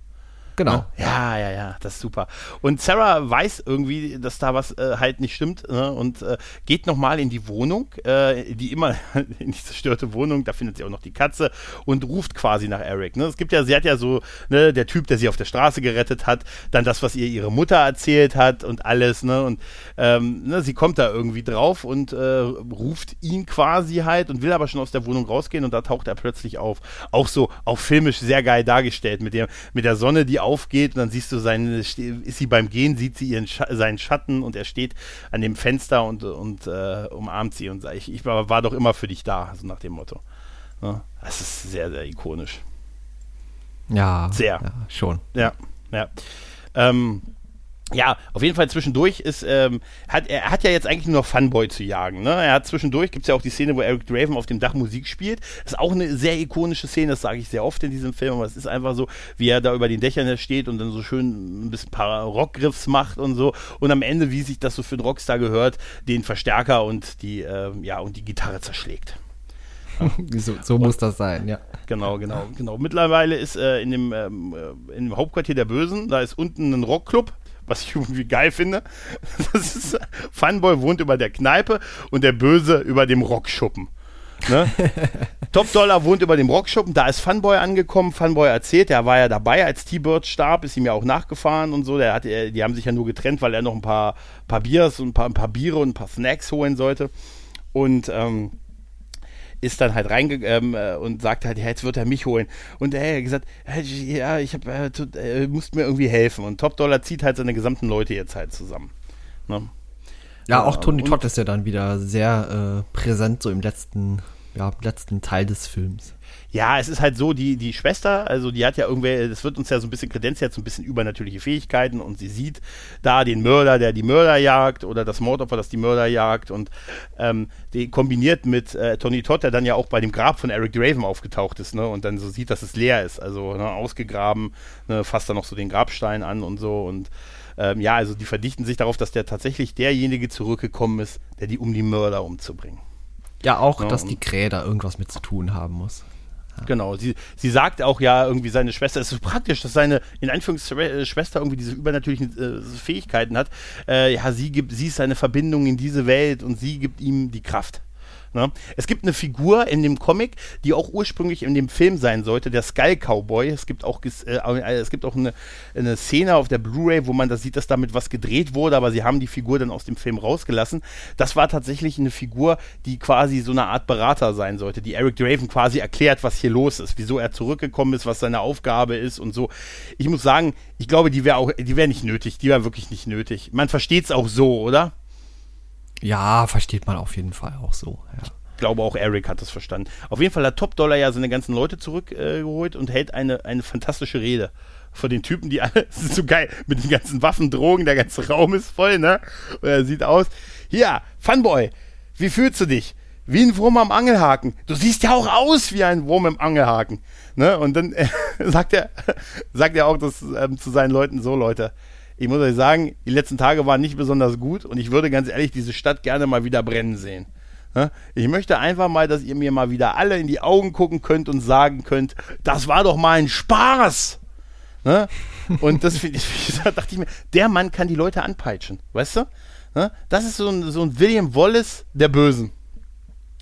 Genau. Ne? Ja, ja, ja, das ist super. Und Sarah weiß irgendwie, dass da was äh, halt nicht stimmt ne? und äh, geht nochmal in die Wohnung, äh, die immer in die zerstörte Wohnung, da findet sie auch noch die Katze und ruft quasi nach Eric. Ne? Es gibt ja, sie hat ja so, ne, der Typ, der sie auf der Straße gerettet hat, dann das, was ihr ihre Mutter erzählt hat und alles, ne? Und ähm, ne, sie kommt da irgendwie drauf und äh, ruft ihn quasi halt und will aber schon aus der Wohnung rausgehen und da taucht er plötzlich auf. Auch so, auch filmisch sehr geil dargestellt mit der, mit der Sonne, die aufgeht und dann siehst du seine, ist sie beim Gehen, sieht sie ihren Scha seinen Schatten und er steht an dem Fenster und, und äh, umarmt sie und sagt, ich, ich war, war, doch immer für dich da, so nach dem Motto. Ja, das ist sehr, sehr ikonisch. Ja. Sehr. Ja, schon. Ja, ja. Ähm, ja, auf jeden Fall zwischendurch ist, ähm, hat, er hat ja jetzt eigentlich nur noch Funboy zu jagen. Ne? Er hat zwischendurch, gibt es ja auch die Szene, wo Eric Draven auf dem Dach Musik spielt. Das ist auch eine sehr ikonische Szene, das sage ich sehr oft in diesem Film, aber es ist einfach so, wie er da über den Dächern steht und dann so schön ein bisschen paar Rockgriffs macht und so. Und am Ende, wie sich das so für einen Rockstar gehört, den Verstärker und die, äh, ja, und die Gitarre zerschlägt. So, so muss das sein, ja. Genau, genau, genau. Mittlerweile ist äh, in, dem, ähm, äh, in dem Hauptquartier der Bösen, da ist unten ein Rockclub was ich irgendwie geil finde. Das ist, Funboy wohnt über der Kneipe und der Böse über dem Rockschuppen. Ne? Top Dollar wohnt über dem Rockschuppen, da ist Funboy angekommen. Funboy erzählt, der war ja dabei, als T-Bird starb, ist ihm ja auch nachgefahren und so. Der hat, die haben sich ja nur getrennt, weil er noch ein paar, paar Biers und ein paar, ein paar Biere und ein paar Snacks holen sollte. Und ähm, ist dann halt reingegangen ähm, äh, und sagt halt, ja, jetzt wird er mich holen. Und er hat gesagt, ja, ich hab, äh, äh, musst mir irgendwie helfen. Und Top Dollar zieht halt seine gesamten Leute jetzt halt zusammen. Ne? Ja, auch Tony Todd ist ja dann wieder sehr äh, präsent so im letzten, ja, letzten Teil des Films. Ja, es ist halt so, die, die Schwester, also die hat ja irgendwie, das wird uns ja so ein bisschen Kredenz, sie hat so ein bisschen übernatürliche Fähigkeiten und sie sieht da den Mörder, der die Mörder jagt oder das Mordopfer, das die Mörder jagt und ähm, die kombiniert mit äh, Tony Todd, der dann ja auch bei dem Grab von Eric Draven aufgetaucht ist, ne, und dann so sieht, dass es leer ist, also ne, ausgegraben, ne, fasst dann noch so den Grabstein an und so und ähm, ja, also die verdichten sich darauf, dass der tatsächlich derjenige zurückgekommen ist, der die um die Mörder umzubringen. Ja, auch, ja, dass die Krähe da irgendwas mit zu tun haben muss. Genau, sie, sie sagt auch ja irgendwie seine Schwester, es ist so praktisch, dass seine, in Anführungszeichen, Schwester irgendwie diese übernatürlichen äh, Fähigkeiten hat. Äh, ja, sie gibt, sie ist seine Verbindung in diese Welt und sie gibt ihm die Kraft. Ne? Es gibt eine Figur in dem Comic, die auch ursprünglich in dem Film sein sollte, der Skull Cowboy. Es gibt auch, äh, äh, es gibt auch eine, eine Szene auf der Blu-ray, wo man da sieht, dass damit was gedreht wurde, aber sie haben die Figur dann aus dem Film rausgelassen. Das war tatsächlich eine Figur, die quasi so eine Art Berater sein sollte, die Eric Draven quasi erklärt, was hier los ist, wieso er zurückgekommen ist, was seine Aufgabe ist und so. Ich muss sagen, ich glaube, die wäre auch, die wäre nicht nötig, die wäre wirklich nicht nötig. Man versteht es auch so, oder? Ja, versteht man auf jeden Fall auch so. Ja. Ich glaube auch Eric hat das verstanden. Auf jeden Fall hat Top Dollar ja seine ganzen Leute zurückgeholt äh, und hält eine, eine fantastische Rede von den Typen, die alle, das ist so geil, mit den ganzen Waffen, Drogen, der ganze Raum ist voll, ne? Und er sieht aus, hier, Funboy, wie fühlst du dich? Wie ein Wurm am Angelhaken. Du siehst ja auch aus wie ein Wurm im Angelhaken. Ne? Und dann äh, sagt er, sagt er auch das, ähm, zu seinen Leuten so, Leute, ich muss euch sagen, die letzten Tage waren nicht besonders gut und ich würde ganz ehrlich diese Stadt gerne mal wieder brennen sehen. Ich möchte einfach mal, dass ihr mir mal wieder alle in die Augen gucken könnt und sagen könnt, das war doch mal ein Spaß. Und das da dachte ich mir, der Mann kann die Leute anpeitschen, weißt du? Das ist so ein, so ein William Wallace der Bösen.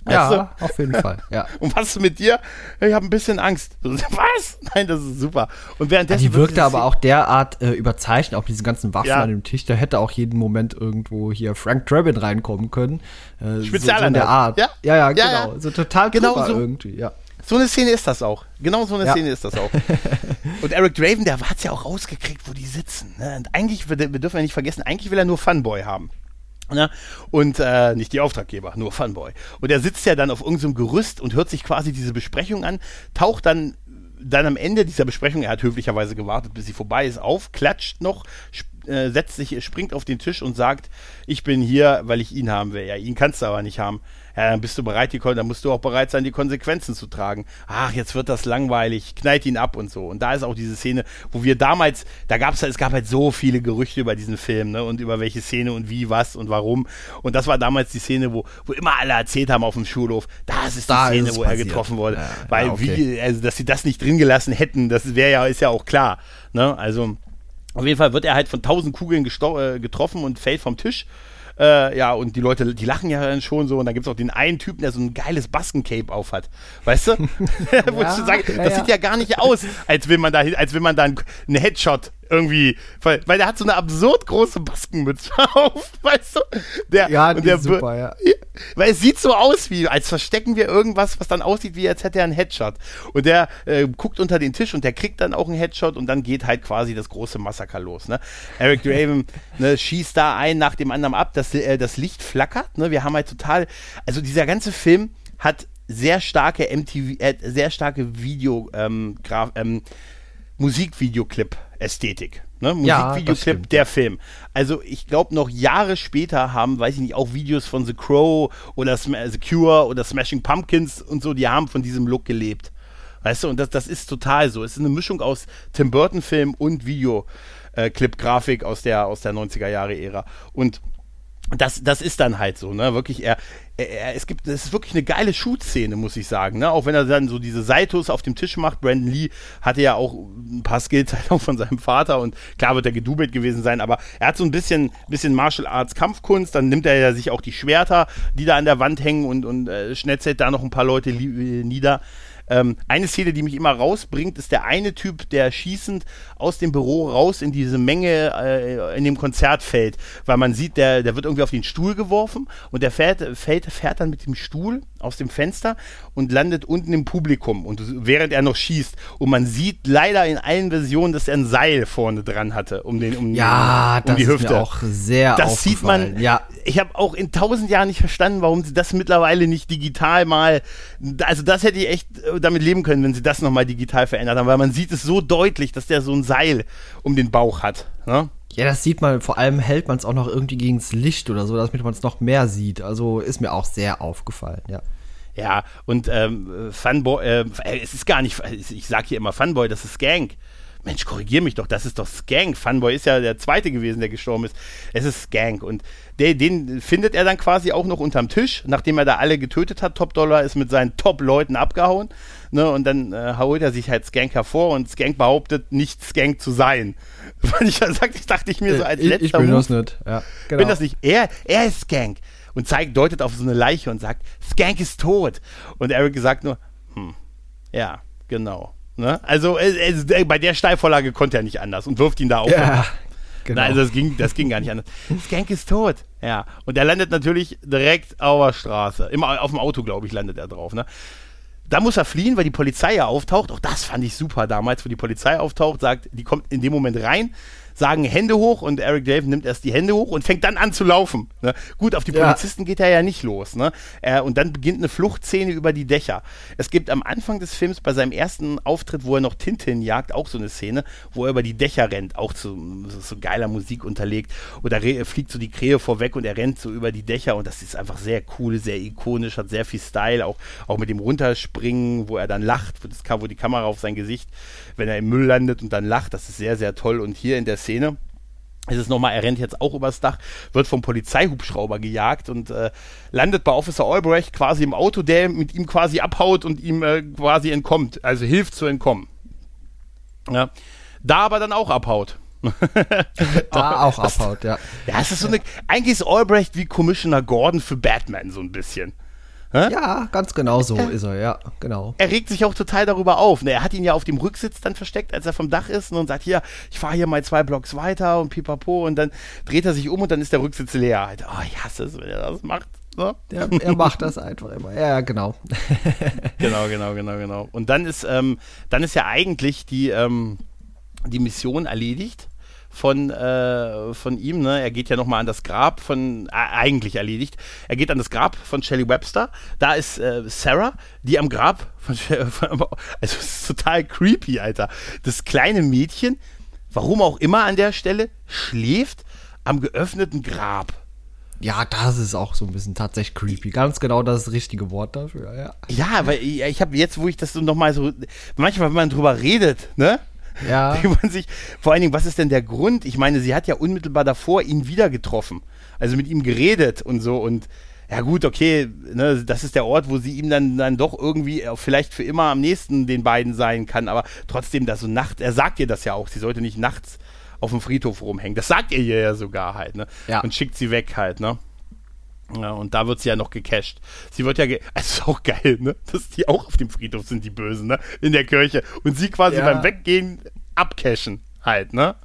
Ja, du? auf jeden Fall. Ja. Und was mit dir? Ich habe ein bisschen Angst. Was? Nein, das ist super. Und währenddessen. Ja, die wirkte aber auch derart äh, überzeichnet, auch diese ganzen Waffen ja. an dem Tisch. Da hätte auch jeden Moment irgendwo hier Frank Drabin reinkommen können. Äh, Spezial so, so in der Art. Ja, ja, ja genau. So total genau so. irgendwie, ja. So eine Szene ist das auch. Genau so eine ja. Szene ist das auch. Und Eric Draven, der hat es ja auch rausgekriegt, wo die sitzen. Ne? Und eigentlich, wir, wir dürfen ja nicht vergessen, eigentlich will er nur Funboy haben. Ne? Und äh, nicht die Auftraggeber, nur Funboy. Und er sitzt ja dann auf irgendeinem Gerüst und hört sich quasi diese Besprechung an, taucht dann dann am Ende dieser Besprechung, er hat höflicherweise gewartet, bis sie vorbei ist, auf, klatscht noch, äh, setzt sich, springt auf den Tisch und sagt, ich bin hier, weil ich ihn haben will. Ja, ihn kannst du aber nicht haben ja, dann bist du bereit, die, dann musst du auch bereit sein, die Konsequenzen zu tragen. Ach, jetzt wird das langweilig, knallt ihn ab und so. Und da ist auch diese Szene, wo wir damals, da gab es, es gab halt so viele Gerüchte über diesen Film, ne, und über welche Szene und wie, was und warum. Und das war damals die Szene, wo, wo immer alle erzählt haben auf dem Schulhof, das ist die da Szene, ist wo passiert. er getroffen wurde. Ja, Weil, ja, okay. wie, also, dass sie das nicht drin gelassen hätten, das wäre ja, ist ja auch klar, ne, also, auf jeden Fall wird er halt von tausend Kugeln äh, getroffen und fällt vom Tisch. Äh, ja, und die Leute, die lachen ja dann schon so. Und dann gibt es auch den einen Typen, der so ein geiles Baskencape aufhat. Weißt du? Wo ja, ich sagen, ja, das ja. sieht ja gar nicht aus, als will man da, als will man da einen Headshot irgendwie, weil, weil der hat so eine absurd große Baskenmütze auf, weißt du? Der, ja, die der, ist super, ja. Weil es sieht so aus wie, als verstecken wir irgendwas, was dann aussieht, wie als hätte er einen Headshot. Und der äh, guckt unter den Tisch und der kriegt dann auch einen Headshot und dann geht halt quasi das große Massaker los. Ne? Eric Draven ne, schießt da ein nach dem anderen ab, dass äh, das Licht flackert. Ne? Wir haben halt total, also dieser ganze Film hat sehr starke MTV, äh, sehr starke Video, ähm, Graf, ähm, Musikvideoclip Ästhetik. Ne? Ja, Musikvideoclip, der Film. Also ich glaube, noch Jahre später haben, weiß ich nicht, auch Videos von The Crow oder Sm The Cure oder Smashing Pumpkins und so, die haben von diesem Look gelebt. Weißt du, und das, das ist total so. Es ist eine Mischung aus Tim Burton-Film und Videoclip-Grafik aus der, aus der 90er-Jahre-Ära. Und das, das ist dann halt so, ne? Wirklich, er, es gibt, es ist wirklich eine geile Shoot-Szene, muss ich sagen, ne? Auch wenn er dann so diese Saitos auf dem Tisch macht. Brandon Lee hatte ja auch ein paar Skills von seinem Vater und klar wird er gedubelt gewesen sein, aber er hat so ein bisschen, bisschen Martial Arts Kampfkunst, dann nimmt er ja sich auch die Schwerter, die da an der Wand hängen und, und äh, schnetzelt da noch ein paar Leute nieder. Ähm, eine Szene, die mich immer rausbringt, ist der eine Typ, der schießend aus dem Büro raus in diese Menge äh, in dem Konzert fällt, weil man sieht, der, der wird irgendwie auf den Stuhl geworfen und der fährt, fährt, fährt dann mit dem Stuhl aus dem Fenster und landet unten im Publikum und während er noch schießt und man sieht leider in allen Versionen, dass er ein Seil vorne dran hatte um den um, ja, um, um die Hüfte. Ist mir auch sehr Das sieht man. Ja. Ich habe auch in tausend Jahren nicht verstanden, warum sie das mittlerweile nicht digital mal. Also das hätte ich echt äh, damit leben können, wenn sie das nochmal digital verändert haben, weil man sieht es so deutlich, dass der so ein Seil um den Bauch hat. Ne? Ja, das sieht man, vor allem hält man es auch noch irgendwie gegen das Licht oder so, damit man es noch mehr sieht. Also ist mir auch sehr aufgefallen, ja. Ja, und ähm, Funboy, äh, es ist gar nicht, ich sag hier immer Funboy, das ist Skank. Mensch, korrigier mich doch, das ist doch Skank. Funboy ist ja der zweite gewesen, der gestorben ist. Es ist Skank. Und der, den findet er dann quasi auch noch unterm Tisch, nachdem er da alle getötet hat. Top Dollar ist mit seinen Top-Leuten abgehauen. Ne, und dann äh, holt er sich halt Skank hervor und Skank behauptet, nicht Skank zu sein. Weil ich, sagt, ich dachte ich mir so als ich, letzter Ich bin das nicht. Ja, genau. bin das nicht. Er, er ist Skank. Und zeigt, deutet auf so eine Leiche und sagt, Skank ist tot. Und Eric sagt nur, hm, ja, genau. Ne? Also äh, äh, bei der Steilvorlage konnte er nicht anders und wirft ihn da auf. Ja, genau. also das ging, das ging gar nicht anders. Skank ist tot. Ja. Und er landet natürlich direkt auf der Straße. Immer auf dem Auto, glaube ich, landet er drauf. Ne? Da muss er fliehen, weil die Polizei ja auftaucht. Auch das fand ich super damals, wo die Polizei auftaucht, sagt, die kommt in dem Moment rein, sagen Hände hoch und Eric Dave nimmt erst die Hände hoch und fängt dann an zu laufen. Ne? Gut, auf die Polizisten ja. geht er ja nicht los. Ne? Äh, und dann beginnt eine Fluchtszene über die Dächer. Es gibt am Anfang des Films bei seinem ersten Auftritt, wo er noch Tintin jagt, auch so eine Szene, wo er über die Dächer rennt, auch zu so, geiler Musik unterlegt. Oder fliegt so die Krähe vorweg und er rennt so über die Dächer und das ist einfach sehr cool, sehr ikonisch, hat sehr viel Style, auch, auch mit dem Runterspringen, wo er dann lacht, wo, die Kamera auf sein Gesicht, wenn er im Müll landet und dann lacht, das ist sehr, sehr toll. Und hier in der Szene ist es nochmal, er rennt jetzt auch übers Dach, wird vom Polizeihubschrauber gejagt und äh, landet bei Officer Albrecht quasi im Auto, der mit ihm quasi abhaut und ihm äh, quasi entkommt, also hilft zu entkommen. Ja. Da aber dann auch abhaut. da auch abhaut, ja. Ja, es ist so eine, eigentlich ist Albrecht wie Commissioner Gordon für Batman so ein bisschen. Hä? Ja, ganz genau so er, ist er, ja, genau. Er regt sich auch total darüber auf. Ne? Er hat ihn ja auf dem Rücksitz dann versteckt, als er vom Dach ist ne? und sagt, hier, ich fahre hier mal zwei Blocks weiter und pipapo und dann dreht er sich um und dann ist der Rücksitz leer. Oh, ich hasse es, wenn er das macht. Ne? Der, er macht das einfach immer. Ja, genau. genau, genau, genau, genau. Und dann ist, ähm, dann ist ja eigentlich die, ähm, die Mission erledigt von, äh, von ihm. Ne? Er geht ja nochmal an das Grab von, äh, eigentlich erledigt. Er geht an das Grab von Shelley Webster. Da ist äh, Sarah, die am Grab von, von also es ist total creepy, Alter. Das kleine Mädchen, warum auch immer an der Stelle, schläft am geöffneten Grab. Ja, das ist auch so ein bisschen tatsächlich creepy. Ganz genau das richtige Wort dafür, ja. Ja, weil ich, ich habe jetzt, wo ich das so nochmal so, manchmal, wenn man drüber redet, ne? Ja. man sich, vor allen Dingen, was ist denn der Grund? Ich meine, sie hat ja unmittelbar davor ihn wieder getroffen. Also mit ihm geredet und so und ja gut, okay, ne, das ist der Ort, wo sie ihm dann, dann doch irgendwie vielleicht für immer am nächsten den beiden sein kann, aber trotzdem, dass so Nacht, er sagt ihr das ja auch, sie sollte nicht nachts auf dem Friedhof rumhängen. Das sagt ihr ja sogar halt, ne? Ja. Und schickt sie weg halt, ne? Ja, und da wird sie ja noch gecasht. Sie wird ja, ge es ist auch geil, ne? Dass die auch auf dem Friedhof sind, die Bösen, ne? In der Kirche. Und sie quasi ja. beim Weggehen abcashen halt, ne?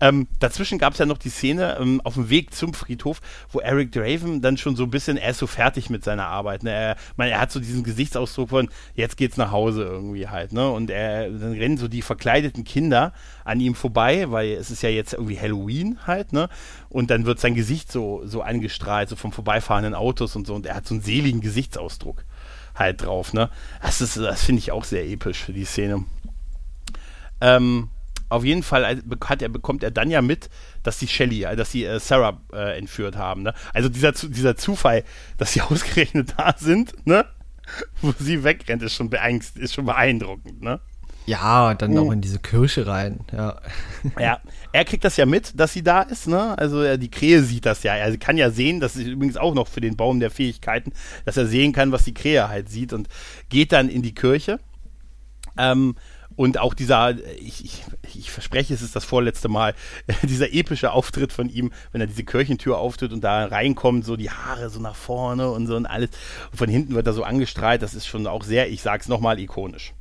Ähm, dazwischen gab es ja noch die Szene ähm, auf dem Weg zum Friedhof, wo Eric Draven dann schon so ein bisschen, er ist so fertig mit seiner Arbeit. Ne? Er, meine, er hat so diesen Gesichtsausdruck von, jetzt geht's nach Hause irgendwie halt. Ne? Und er, dann rennen so die verkleideten Kinder an ihm vorbei, weil es ist ja jetzt irgendwie Halloween halt. Ne? Und dann wird sein Gesicht so, so angestrahlt, so vom vorbeifahrenden Autos und so. Und er hat so einen seligen Gesichtsausdruck halt drauf. Ne? Das, das finde ich auch sehr episch für die Szene. Ähm, auf jeden Fall äh, hat er, bekommt er dann ja mit, dass die Shelly, äh, dass sie äh, Sarah äh, entführt haben. Ne? Also dieser, dieser Zufall, dass sie ausgerechnet da sind, ne? wo sie wegrennt, ist schon, ist schon beeindruckend. Ne? Ja, dann auch in diese Kirche rein, ja. Ja, er kriegt das ja mit, dass sie da ist, ne? Also die Krähe sieht das ja. Er kann ja sehen, das ist übrigens auch noch für den Baum der Fähigkeiten, dass er sehen kann, was die Krähe halt sieht und geht dann in die Kirche. Ähm, und auch dieser, ich, ich, ich, verspreche, es ist das vorletzte Mal, dieser epische Auftritt von ihm, wenn er diese Kirchentür auftritt und da reinkommt, so die Haare so nach vorne und so und alles. Und von hinten wird er so angestrahlt, das ist schon auch sehr, ich sag's nochmal, ikonisch.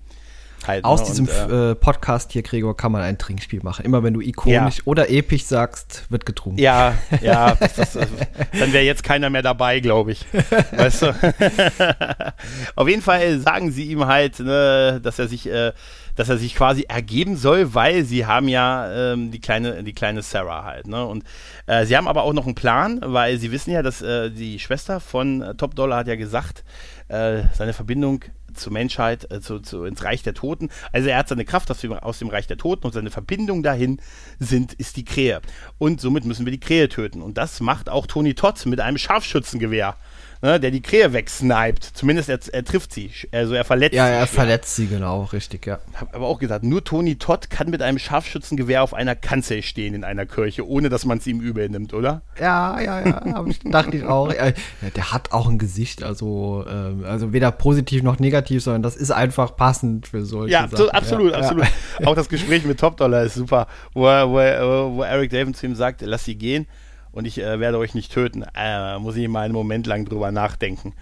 Halt, Aus ne? diesem und, äh, Podcast hier, Gregor, kann man ein Trinkspiel machen. Immer wenn du ikonisch ja. oder episch sagst, wird getrunken. Ja, ja, das, das, dann wäre jetzt keiner mehr dabei, glaube ich. Weißt du? Auf jeden Fall sagen sie ihm halt, ne, dass er sich, äh, dass er sich quasi ergeben soll, weil sie haben ja ähm, die kleine, die kleine Sarah halt. Ne? Und äh, sie haben aber auch noch einen Plan, weil sie wissen ja, dass äh, die Schwester von äh, Top Dollar hat ja gesagt, äh, seine Verbindung zur Menschheit, äh, zu, zu, ins Reich der Toten. Also er hat seine Kraft aus dem, aus dem Reich der Toten und seine Verbindung dahin sind, ist die Krähe. Und somit müssen wir die Krähe töten. Und das macht auch Tony Todd mit einem Scharfschützengewehr ne, der die Krähe wegsniped. Zumindest er, er, trifft sie, also er verletzt ja, sie. Ja, er verletzt sie, genau, richtig, ja. Hab aber auch gesagt, nur Tony Todd kann mit einem Scharfschützengewehr auf einer Kanzel stehen in einer Kirche, ohne dass man es ihm übel nimmt, oder? Ja, ja, ja, ich, dachte ich auch. Ja, der hat auch ein Gesicht, also, ähm, also weder positiv noch negativ, sondern das ist einfach passend für solche ja, Sachen. So, absolut, ja, absolut. Ja. Auch das Gespräch mit Top Dollar ist super, wo, wo, wo Eric David zu ihm sagt, lass sie gehen und ich äh, werde euch nicht töten. Äh, muss ich mal einen Moment lang drüber nachdenken.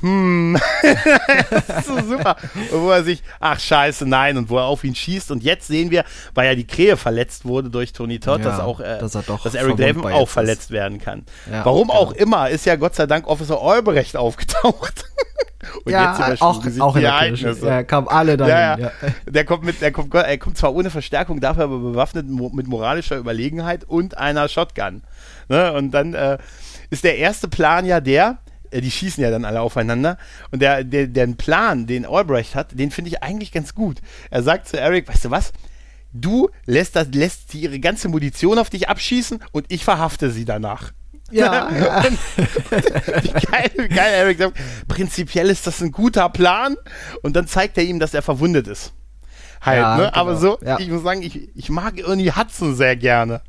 Hm, das ist so super. Und wo er sich, ach scheiße, nein, und wo er auf ihn schießt. Und jetzt sehen wir, weil ja die Krähe verletzt wurde durch Tony Todd, ja, dass auch, äh, dass, dass, Eric Daven auch verletzt ist. werden kann. Ja, Warum auch, genau. immer, ist ja Gott sei Dank Officer Albrecht aufgetaucht. Und ja, jetzt auch, auch in der Kirche. Ja, kamen alle dahin. Ja, ja. Der kommt mit, der kommt, er kommt zwar ohne Verstärkung, dafür aber bewaffnet mit moralischer Überlegenheit und einer Shotgun. Ne? Und dann äh, ist der erste Plan ja der, äh, die schießen ja dann alle aufeinander. Und der, der, der Plan, den Albrecht hat, den finde ich eigentlich ganz gut. Er sagt zu Eric, weißt du was? Du lässt, das, lässt sie ihre ganze Munition auf dich abschießen und ich verhafte sie danach. Ja, ja. geil, geil, Eric sagt, prinzipiell ist das ein guter Plan. Und dann zeigt er ihm, dass er verwundet ist. Halt, ja, ne? Genau. Aber so, ja. ich muss sagen, ich, ich mag Ernie Hudson sehr gerne.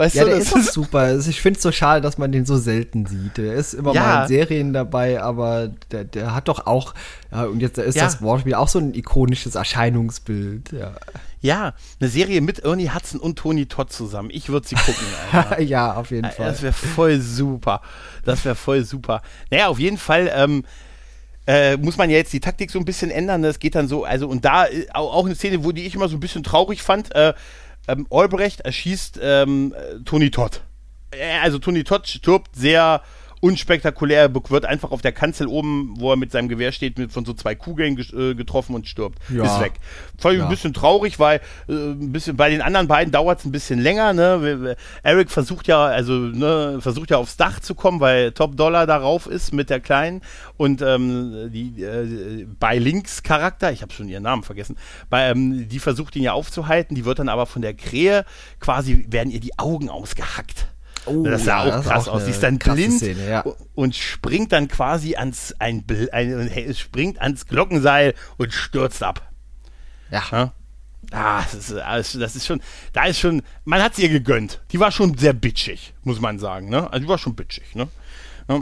Weißt ja, du, der ist auch super. Also ich finde es so schade, dass man den so selten sieht. Der ist immer ja. mal in Serien dabei, aber der, der hat doch auch, ja, und jetzt ist ja. das Wortspiel auch so ein ikonisches Erscheinungsbild. Ja, ja eine Serie mit Ernie Hudson und Tony Todd zusammen. Ich würde sie gucken. ja, auf jeden Fall. Das wäre voll super. Das wäre voll super. Naja, auf jeden Fall. Ähm, äh, muss man ja jetzt die Taktik so ein bisschen ändern. Das geht dann so, also und da äh, auch eine Szene, wo die ich immer so ein bisschen traurig fand. Äh, ähm, Albrecht erschießt ähm, Tony Todd. Äh, also Tony Todd stirbt sehr unspektakulär, wird einfach auf der Kanzel oben, wo er mit seinem Gewehr steht, mit von so zwei Kugeln äh, getroffen und stirbt. Ja. Ist weg. Fand ich ja. ein bisschen traurig, weil äh, ein bisschen bei den anderen beiden dauert es ein bisschen länger. Ne? Eric versucht ja, also ne, versucht ja aufs Dach zu kommen, weil Top Dollar darauf ist mit der Kleinen und ähm, die äh, bei Links Charakter, ich habe schon ihren Namen vergessen, bei, ähm, die versucht ihn ja aufzuhalten, die wird dann aber von der Krähe quasi werden ihr die Augen ausgehackt. Oh, das sah ja, auch krass auch aus. Sie ist dann blind Szene, ja. und springt dann quasi ans ein, ein, springt ans Glockenseil und stürzt ab. Ja. ja? Ah, das ist, das ist schon, da ist schon, man hat es ihr gegönnt. Die war schon sehr bitchig, muss man sagen, ne? Also die war schon bitchig, ne? Ja,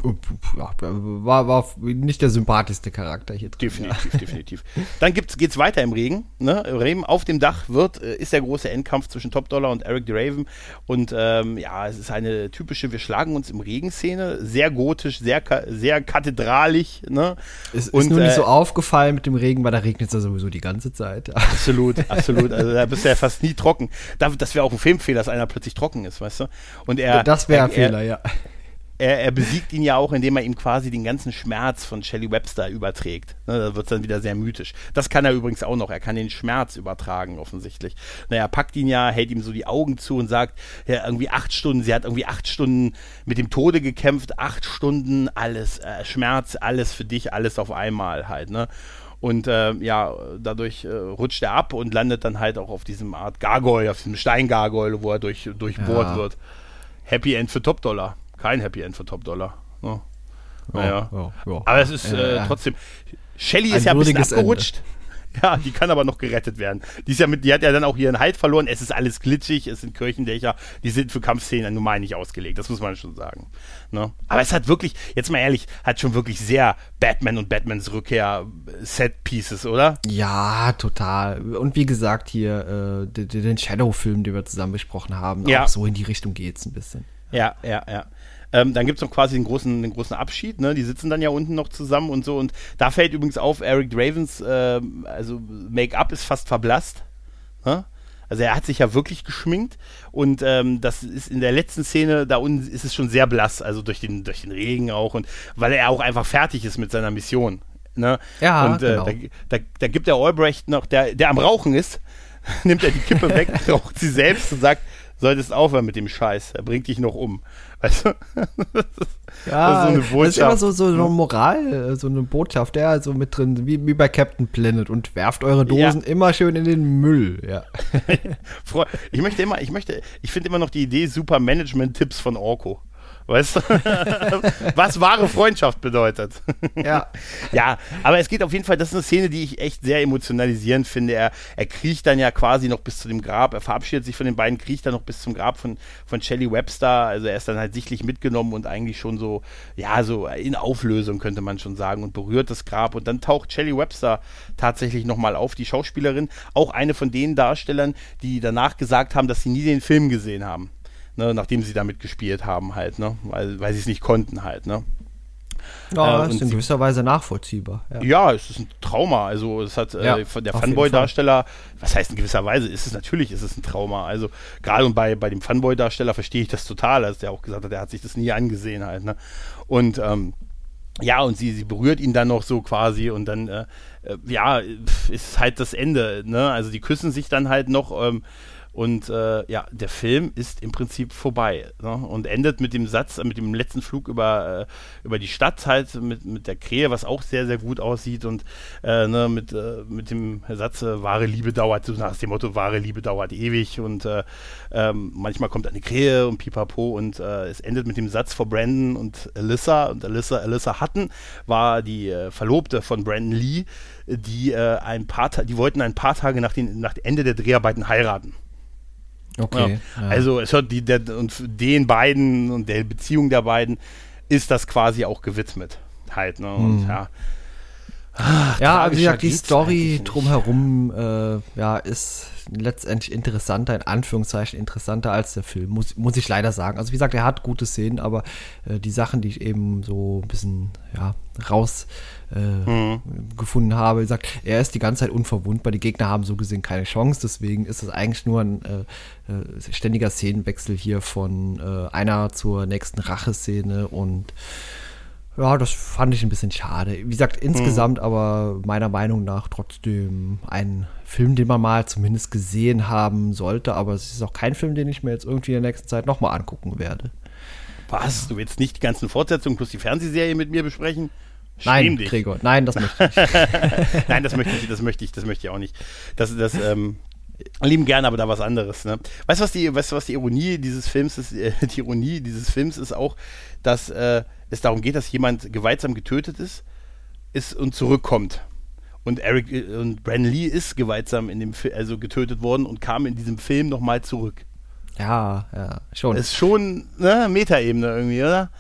war, war nicht der sympathischste Charakter hier drin. Definitiv, ja. definitiv. Dann gibt's, geht's weiter im Regen. Ne? Regen auf dem Dach wird, äh, ist der große Endkampf zwischen Top Dollar und Eric DeRaven. Und ähm, ja, es ist eine typische Wir schlagen uns im Regen-Szene. Sehr gotisch, sehr, sehr kathedralisch. Ne? Es und, ist nur äh, nicht so aufgefallen mit dem Regen, weil da regnet es ja sowieso die ganze Zeit. Absolut, absolut. Also da bist du ja fast nie trocken. Das wäre auch ein Filmfehler, dass einer plötzlich trocken ist, weißt du? Und er. Das wäre ein Fehler, ja er, er, besiegt ihn ja auch, indem er ihm quasi den ganzen Schmerz von Shelley Webster überträgt. Ne, da wird es dann wieder sehr mythisch. Das kann er übrigens auch noch. Er kann den Schmerz übertragen, offensichtlich. Naja, er packt ihn ja, hält ihm so die Augen zu und sagt, ja, irgendwie acht Stunden, sie hat irgendwie acht Stunden mit dem Tode gekämpft, acht Stunden, alles, äh, Schmerz, alles für dich, alles auf einmal halt, ne? Und äh, ja, dadurch äh, rutscht er ab und landet dann halt auch auf diesem Art Gargoyle, auf diesem Steingargoyle, wo er durch, durchbohrt ja. wird. Happy End für Top Dollar. Kein Happy End für Top Dollar. Ne? Naja. Ja, ja, Aber es ist äh, trotzdem. Shelly ist ja ein bisschen abgerutscht. Ende. Ja, die kann aber noch gerettet werden. Die, ist ja mit, die hat ja dann auch ihren Halt verloren. Es ist alles glitschig, es sind Kirchendächer, die sind für Kampfszenen normal nicht ausgelegt. Das muss man schon sagen. Ne? Aber es hat wirklich, jetzt mal ehrlich, hat schon wirklich sehr Batman und Batmans Rückkehr Set Pieces, oder? Ja, total. Und wie gesagt, hier äh, den, den Shadow-Film, den wir zusammen besprochen haben, ja. auch so in die Richtung geht es ein bisschen. Ja, ja, ja. Ähm, dann gibt es noch quasi den großen, den großen Abschied, ne? Die sitzen dann ja unten noch zusammen und so. Und da fällt übrigens auf, Eric Dravens, äh, also Make-up ist fast verblasst. Ne? Also er hat sich ja wirklich geschminkt und ähm, das ist in der letzten Szene, da unten ist es schon sehr blass, also durch den, durch den Regen auch und weil er auch einfach fertig ist mit seiner Mission. Ne? Ja, und äh, genau. da, da, da gibt der Albrecht noch, der, der am Rauchen ist, nimmt er die Kippe weg, raucht sie selbst und sagt, solltest aufhören mit dem Scheiß, er bringt dich noch um. Weißt du? ja, das ist, so das ist immer so, so eine Moral, so eine Botschaft, ja, so mit drin, wie, wie bei Captain Planet und werft eure Dosen ja. immer schön in den Müll, ja. ich möchte immer, ich möchte, ich finde immer noch die Idee super Management-Tipps von Orko. Weißt du? Was wahre Freundschaft bedeutet. Ja. ja, aber es geht auf jeden Fall, das ist eine Szene, die ich echt sehr emotionalisierend finde. Er, er kriecht dann ja quasi noch bis zu dem Grab, er verabschiedet sich von den beiden, kriecht dann noch bis zum Grab von, von Shelley Webster. Also er ist dann halt sichtlich mitgenommen und eigentlich schon so, ja, so in Auflösung könnte man schon sagen und berührt das Grab. Und dann taucht Shelley Webster tatsächlich nochmal auf, die Schauspielerin, auch eine von den Darstellern, die danach gesagt haben, dass sie nie den Film gesehen haben ne, nachdem sie damit gespielt haben halt, ne, weil, weil sie es nicht konnten halt, ne. Ja, äh, ist in gewisser Weise nachvollziehbar. Ja. ja, es ist ein Trauma. Also es hat äh, ja, der Funboy-Darsteller, was heißt in gewisser Weise, ist es natürlich, ist es ein Trauma. Also gerade und bei, bei dem Funboy-Darsteller verstehe ich das total, als der auch gesagt hat, er hat sich das nie angesehen halt. Ne? Und ähm, ja, und sie, sie berührt ihn dann noch so quasi und dann, äh, äh ja, ist halt das Ende. Ne? Also die küssen sich dann halt noch. Ähm, und äh, ja, der Film ist im Prinzip vorbei ne? und endet mit dem Satz, mit dem letzten Flug über, äh, über die Stadt halt, mit, mit der Krähe, was auch sehr, sehr gut aussieht und äh, ne, mit, äh, mit dem Satz, äh, wahre Liebe dauert, so nach dem Motto, wahre Liebe dauert ewig und äh, ähm, manchmal kommt eine Krähe und pipapo und es endet mit dem Satz vor Brandon und Alyssa und Alyssa, Alyssa Hutton war die Verlobte von Brandon Lee, die ein paar, die wollten ein paar Tage nach, den, nach Ende der Dreharbeiten heiraten. Okay. Ja. Also es hört die, der, und den beiden und der Beziehung der beiden ist das quasi auch gewidmet. Halt, ne? Und hm. ja. Ach, ja, wie gesagt, die Story drumherum äh, ja, ist letztendlich interessanter, in Anführungszeichen interessanter als der Film, muss, muss ich leider sagen. Also wie gesagt, er hat gute Szenen, aber äh, die Sachen, die ich eben so ein bisschen ja, raus äh, mhm. habe, wie gesagt, er ist die ganze Zeit unverwundbar, die Gegner haben so gesehen keine Chance, deswegen ist es eigentlich nur ein äh, äh ständiger Szenenwechsel hier von äh, einer zur nächsten Racheszene und ja, das fand ich ein bisschen schade. Wie gesagt, insgesamt mhm. aber meiner Meinung nach trotzdem ein Film, den man mal zumindest gesehen haben sollte. Aber es ist auch kein Film, den ich mir jetzt irgendwie in der nächsten Zeit nochmal angucken werde. Was? Du willst nicht die ganzen Fortsetzungen plus die Fernsehserie mit mir besprechen? Nein, dich. Gregor, nein, das möchte ich. nein, das möchte ich, das möchte ich, das möchte ich auch nicht. Das, das, ähm, lieben gerne, aber da was anderes. Ne? Weißt du, was die, weißt was die Ironie dieses Films ist? Die Ironie dieses Films ist auch, dass äh, es darum geht, dass jemand gewaltsam getötet ist, ist und zurückkommt. Und Eric äh, und Brandon Lee ist gewaltsam in dem Fi also getötet worden und kam in diesem Film nochmal zurück. Ja, ja, schon. Ist schon ne, Metaebene irgendwie, oder?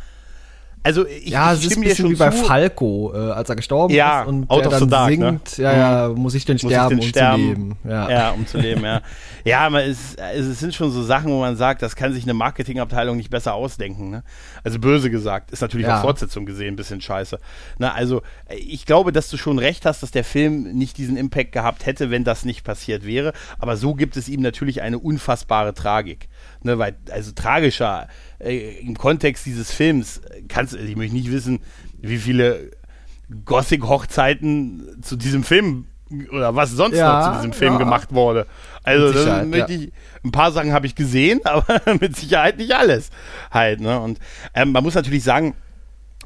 Also ich, ja, ich es ist ein bisschen wie bei Falco, äh, als er gestorben ja, ist und Out der dann dark, ne? singt, ne? ja, ja, mhm. muss ich denn sterben, ich denn sterben, um zu leben. Ja, ja um zu leben, ja. ja, man ist, es sind schon so Sachen, wo man sagt, das kann sich eine Marketingabteilung nicht besser ausdenken. Ne? Also böse gesagt, ist natürlich ja. auf Fortsetzung gesehen ein bisschen scheiße. Na, also ich glaube, dass du schon recht hast, dass der Film nicht diesen Impact gehabt hätte, wenn das nicht passiert wäre. Aber so gibt es ihm natürlich eine unfassbare Tragik. Ne, weil, also tragischer äh, im Kontext dieses Films kannst ich möchte nicht wissen, wie viele Gothic-Hochzeiten zu diesem Film oder was sonst ja, noch zu diesem Film ja. gemacht wurde. Also das möchte ich, ein paar Sachen habe ich gesehen, aber mit Sicherheit nicht alles halt. Ne? Und ähm, man muss natürlich sagen,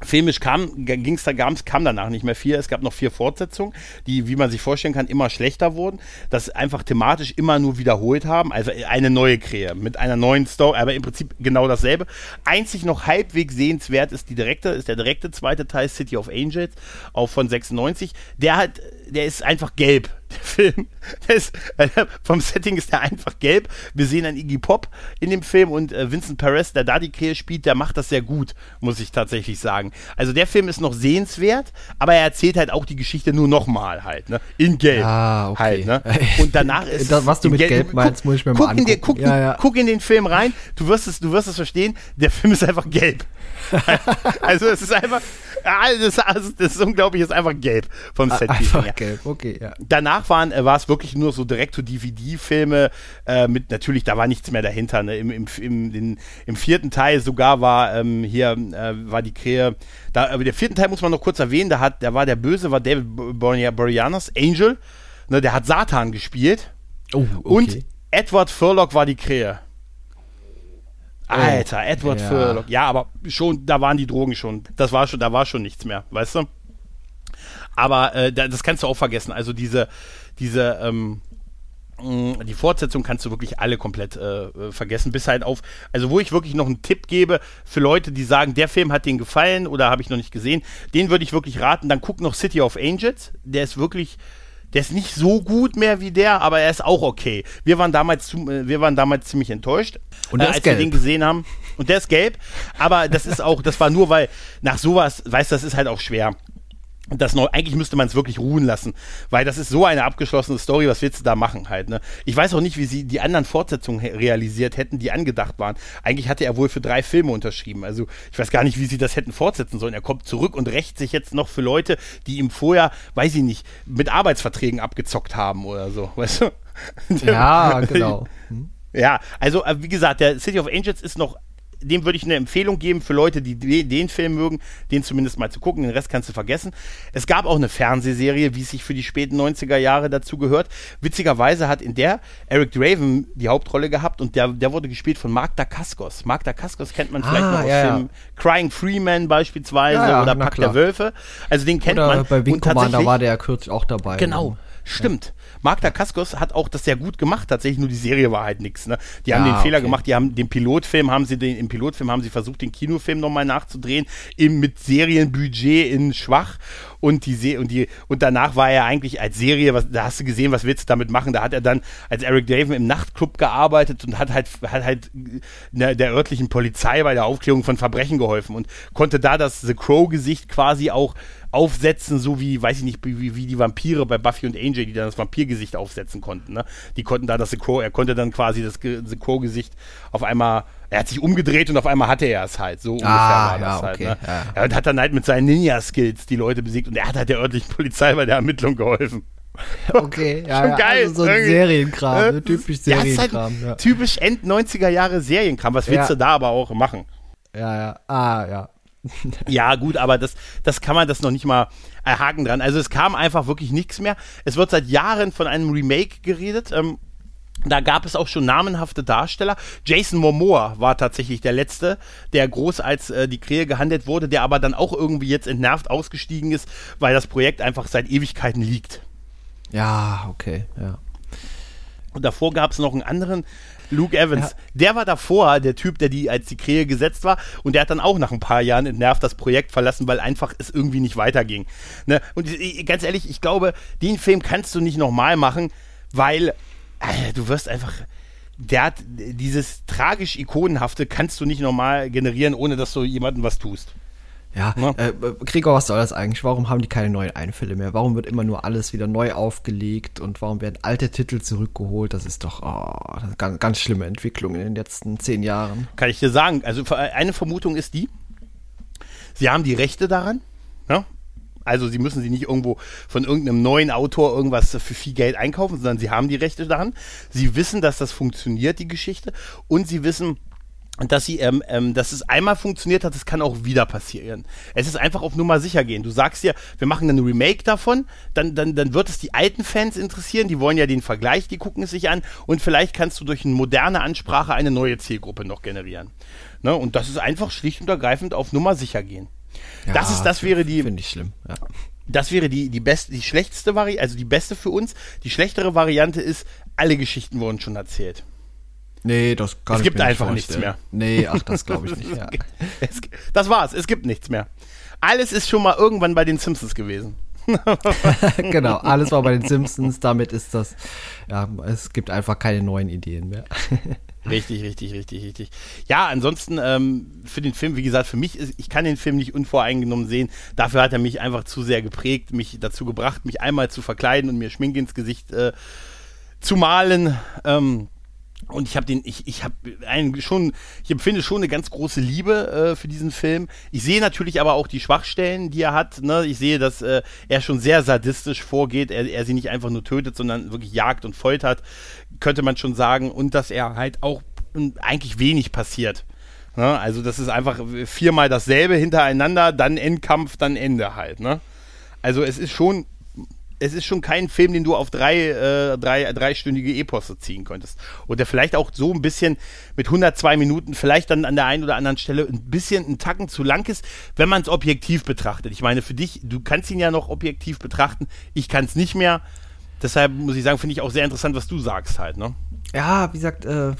Filmisch kam, ging's da, gab's, kam danach nicht mehr viel. Es gab noch vier Fortsetzungen, die, wie man sich vorstellen kann, immer schlechter wurden, das einfach thematisch immer nur wiederholt haben. Also eine neue Krähe mit einer neuen Story, aber im Prinzip genau dasselbe. Einzig noch halbwegs sehenswert ist die direkte, ist der direkte zweite Teil City of Angels, auch von 96. Der hat, der ist einfach gelb der Film. Der ist, äh, vom Setting ist der einfach gelb. Wir sehen einen Iggy Pop in dem Film und äh, Vincent Perez, der da die Krähe spielt, der macht das sehr gut, muss ich tatsächlich sagen. Also der Film ist noch sehenswert, aber er erzählt halt auch die Geschichte nur nochmal halt, ne? In gelb. Ah, okay. Halt, ne? Und danach ist. das, was du mit gelb, gelb meinst, muss ich mir guck mal angucken. In den, guck, ja, ja. guck in den Film rein, du wirst es, du wirst es verstehen, der Film ist einfach gelb. also es ist einfach, ah, das, also, das ist unglaublich, ist einfach gelb vom Set. Einfach her. Gelb, okay, ja. Danach waren, äh, war es wirklich nur so Direct-to-DVD-Filme äh, mit, natürlich, da war nichts mehr dahinter. Ne? Im, im, im, den, Im vierten Teil sogar war ähm, hier, äh, war die Krähe, da, aber der vierten Teil muss man noch kurz erwähnen, da hat, der war der Böse, war David Boreanaz, Angel, ne, der hat Satan gespielt. Oh, okay. Und Edward Furlock war die Krähe. Oh, Alter, Edward ja. Furlock. Ja, aber schon, da waren die Drogen schon. Das war schon, da war schon nichts mehr, weißt du? Aber äh, das kannst du auch vergessen. Also diese, diese, ähm, die Fortsetzung kannst du wirklich alle komplett äh, vergessen, bis halt auf, also wo ich wirklich noch einen Tipp gebe für Leute, die sagen, der Film hat denen gefallen oder habe ich noch nicht gesehen, den würde ich wirklich raten, dann guck noch City of Angels, der ist wirklich, der ist nicht so gut mehr wie der, aber er ist auch okay. Wir waren damals, äh, wir waren damals ziemlich enttäuscht, und äh, als gelb. wir den gesehen haben. Und der ist gelb, aber das ist auch, das war nur, weil nach sowas, weißt du, das ist halt auch schwer. Das neu, eigentlich müsste man es wirklich ruhen lassen, weil das ist so eine abgeschlossene Story, was willst du da machen halt, ne? Ich weiß auch nicht, wie sie die anderen Fortsetzungen realisiert hätten, die angedacht waren. Eigentlich hatte er wohl für drei Filme unterschrieben, also ich weiß gar nicht, wie sie das hätten fortsetzen sollen. Er kommt zurück und rächt sich jetzt noch für Leute, die ihm vorher, weiß ich nicht, mit Arbeitsverträgen abgezockt haben oder so, weißt du? Ja, genau. Ja, also äh, wie gesagt, der City of Angels ist noch dem würde ich eine Empfehlung geben für Leute, die den Film mögen, den zumindest mal zu gucken. Den Rest kannst du vergessen. Es gab auch eine Fernsehserie, wie es sich für die späten 90er Jahre dazu gehört. Witzigerweise hat in der Eric Draven die Hauptrolle gehabt und der, der wurde gespielt von Mark Dacascos. Mark Dacascos kennt man vielleicht Ah, noch aus ja, ja. Filmen Crying Freeman beispielsweise Ja, oder Pack der Wölfe. Also den kennt Oder man. bei Wing Commander war der ja kürzlich auch dabei. Genau, stimmt. Mark Dacascos hat auch das sehr gut gemacht, tatsächlich, nur die Serie war halt nichts. Ne? Die haben Ah, den Fehler okay. gemacht, die haben den Pilotfilm, haben sie den, im Pilotfilm haben sie versucht, den Kinofilm nochmal nachzudrehen, im, mit Serienbudget in schwach. Und die Se und die und danach war er eigentlich als Serie, was, da hast du gesehen, was willst du damit machen? Da hat er dann als Eric Draven im Nachtclub gearbeitet und hat halt hat halt ne, der örtlichen Polizei bei der Aufklärung von Verbrechen geholfen und konnte da das The Crow Gesicht quasi auch aufsetzen, so wie, weiß ich nicht, wie, wie die Vampire bei Buffy und Angel, die dann das Vampirgesicht aufsetzen kondten. Ne? Die konnten da das The Crow, er konnte dann quasi das The Crow-Gesicht auf einmal, er hat sich umgedreht und auf einmal hatte er es halt. So ungefähr Ah, war das ja, halt. okay, Ne? ja. Er hat dann halt mit seinen Ninja-Skills die Leute besiegt und er hat halt der örtlichen Polizei bei der Ermittlung geholfen. Okay, ja, Schon geil. Also so ein. Serienkram, Äh, ne? typisch ja, halt Serienkram. Ja, Typisch End 90er Jahre Serienkram. Was willst du da aber auch machen? ja, ja. Ah, ja. Ja, gut, aber das, das kann man das noch nicht mal äh, haken dran. Also es kam einfach wirklich nichts mehr. Es wird seit Jahren von einem Remake geredet. Ähm, da gab es auch schon namenhafte Darsteller. Jason Momoa war tatsächlich der letzte, der groß als äh, die Krähe gehandelt wurde, der aber dann auch irgendwie jetzt entnervt ausgestiegen ist, weil das Projekt einfach seit Ewigkeiten liegt. Ja, okay, ja. Und davor gab es noch einen anderen, Luke Evans. Der war davor der Typ, der die als die Krähe gesetzt war und der hat dann auch nach ein paar Jahren entnervt das Projekt verlassen, weil einfach es irgendwie nicht weiterging. Ne? Und ich, ganz ehrlich, ich glaube, den Film kannst du nicht nochmal machen, weil du wirst einfach der hat dieses tragisch ikonenhafte kannst du nicht normal generieren, ohne dass du jemandem was tust. Ja, Ja. äh, Gregor, was soll das eigentlich? Warum haben die keine neuen Einfälle mehr? Warum wird immer nur alles wieder neu aufgelegt und warum werden alte Titel zurückgeholt? Das ist doch oh, das ist ganz, ganz schlimme Entwicklung in den letzten zehn Jahren. Kann ich dir sagen. Also eine Vermutung ist die, sie haben die Rechte daran. Ja? Also sie müssen sie nicht irgendwo von irgendeinem neuen Autor irgendwas für viel Geld einkaufen, sondern sie haben die Rechte daran. Sie wissen, dass das funktioniert, die Geschichte. Und sie wissen, dass sie, ähm, ähm, dass es einmal funktioniert hat, das kann auch wieder passieren. Es ist einfach auf Nummer sicher gehen. Du sagst dir, wir machen ein Remake davon, dann, dann, dann wird es die alten Fans interessieren, die wollen ja den Vergleich, die gucken es sich an und vielleicht kannst du durch eine moderne Ansprache eine neue Zielgruppe noch generieren. Ne? Und das ist einfach schlicht und ergreifend auf Nummer sicher gehen. Ja, das ist, das wäre die. Finde ich schlimm. Ja. Das wäre die, die beste, die schlechteste Variante, also die beste für uns. Die schlechtere Variante ist, alle Geschichten wurden schon erzählt. Nee, das kann Es gibt einfach nichts mehr. Nee, ach, das glaube ich nicht. Ja. es, das war's, es gibt nichts mehr. Alles ist schon mal irgendwann bei den Simpsons gewesen. genau, alles war bei den Simpsons, damit ist das, ja, es gibt einfach keine neuen Ideen mehr. Richtig, richtig, richtig, richtig. Ja, ansonsten ähm, für den Film, wie gesagt, für mich ist, ich kann den Film nicht unvoreingenommen sehen. Dafür hat er mich einfach zu sehr geprägt, mich dazu gebracht, mich einmal zu verkleiden und mir Schminke ins Gesicht äh, zu malen. Ähm, und ich habe den, ich, ich habe einen schon, ich empfinde schon eine ganz große Liebe äh, für diesen Film. Ich sehe natürlich aber auch die Schwachstellen, die er hat. Ne? Ich sehe, dass äh, er schon sehr sadistisch vorgeht. Er, er sie nicht einfach nur tötet, sondern wirklich jagt und foltert, könnte man schon sagen. Und dass er halt auch eigentlich wenig passiert. Ne? Also das ist einfach viermal dasselbe hintereinander, dann Endkampf, dann Ende halt. Ne? Also es ist schon es ist schon kein Film, den du auf drei, äh, drei, dreistündige Eposse ziehen könntest. Oder vielleicht auch so ein bisschen mit 102 Minuten, vielleicht dann an der einen oder anderen Stelle ein bisschen ein Tacken zu lang ist, wenn man es objektiv betrachtet. Ich meine, für dich, du kannst ihn ja noch objektiv betrachten, ich kann es nicht mehr. Deshalb muss ich sagen, finde ich auch sehr interessant, was du sagst halt, ne? Ja, wie gesagt, äh,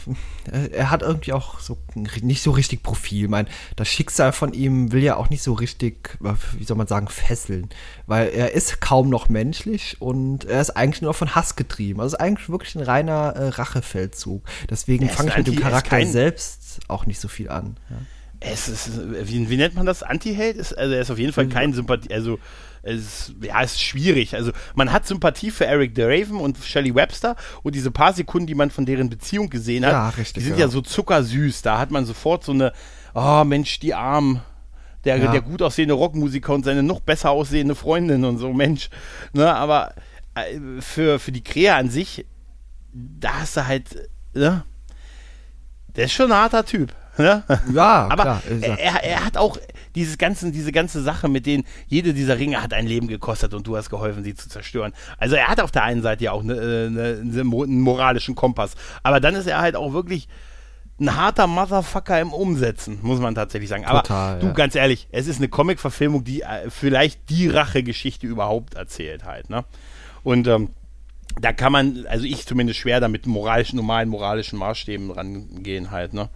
er hat irgendwie auch so nicht so richtig Profil. Ich meine, das Schicksal von ihm will ja auch nicht so richtig, wie soll man sagen, fesseln. Weil er ist kaum noch menschlich und er ist eigentlich nur von Hass getrieben. Also ist eigentlich wirklich ein reiner äh, Rachefeldzug. Deswegen fange ich mit dem Charakter selbst auch nicht so viel an. Ja. Es ist, wie, wie nennt man das? Anti-Hate? Also er ist auf jeden Fall kein Sympathie, also es, ja, es ist schwierig. Also man hat Sympathie für Eric Draven und Shelley Webster und diese paar Sekunden, die man von deren Beziehung gesehen hat, ja, richtig, die sind ja. ja so zuckersüß. Da hat man sofort so eine, oh Mensch, die Armen, der, ja. der gut aussehende Rockmusiker und seine noch besser aussehende Freundin und so, Mensch. Ne, aber äh, für, für die Krea an sich, da hast du halt, ne? Der ist schon ein harter Typ. Ne? Ja, aber klar, er, er hat auch dieses ganze, diese ganze Sache, mit denen jede dieser Ringe hat ein Leben gekostet und du hast geholfen, sie zu zerstören. Also er hat auf der einen Seite ja auch eine, eine, einen moralischen Kompass, aber dann ist er halt auch wirklich ein harter Motherfucker im Umsetzen, muss man tatsächlich sagen. Aber Total, du, ja. ganz ehrlich, es ist eine Comic-Verfilmung, die äh, vielleicht die Rachegeschichte überhaupt erzählt halt, ne? Und ähm, da kann man, also ich zumindest schwer da mit moralischen, normalen moralischen Maßstäben rangehen halt, ne?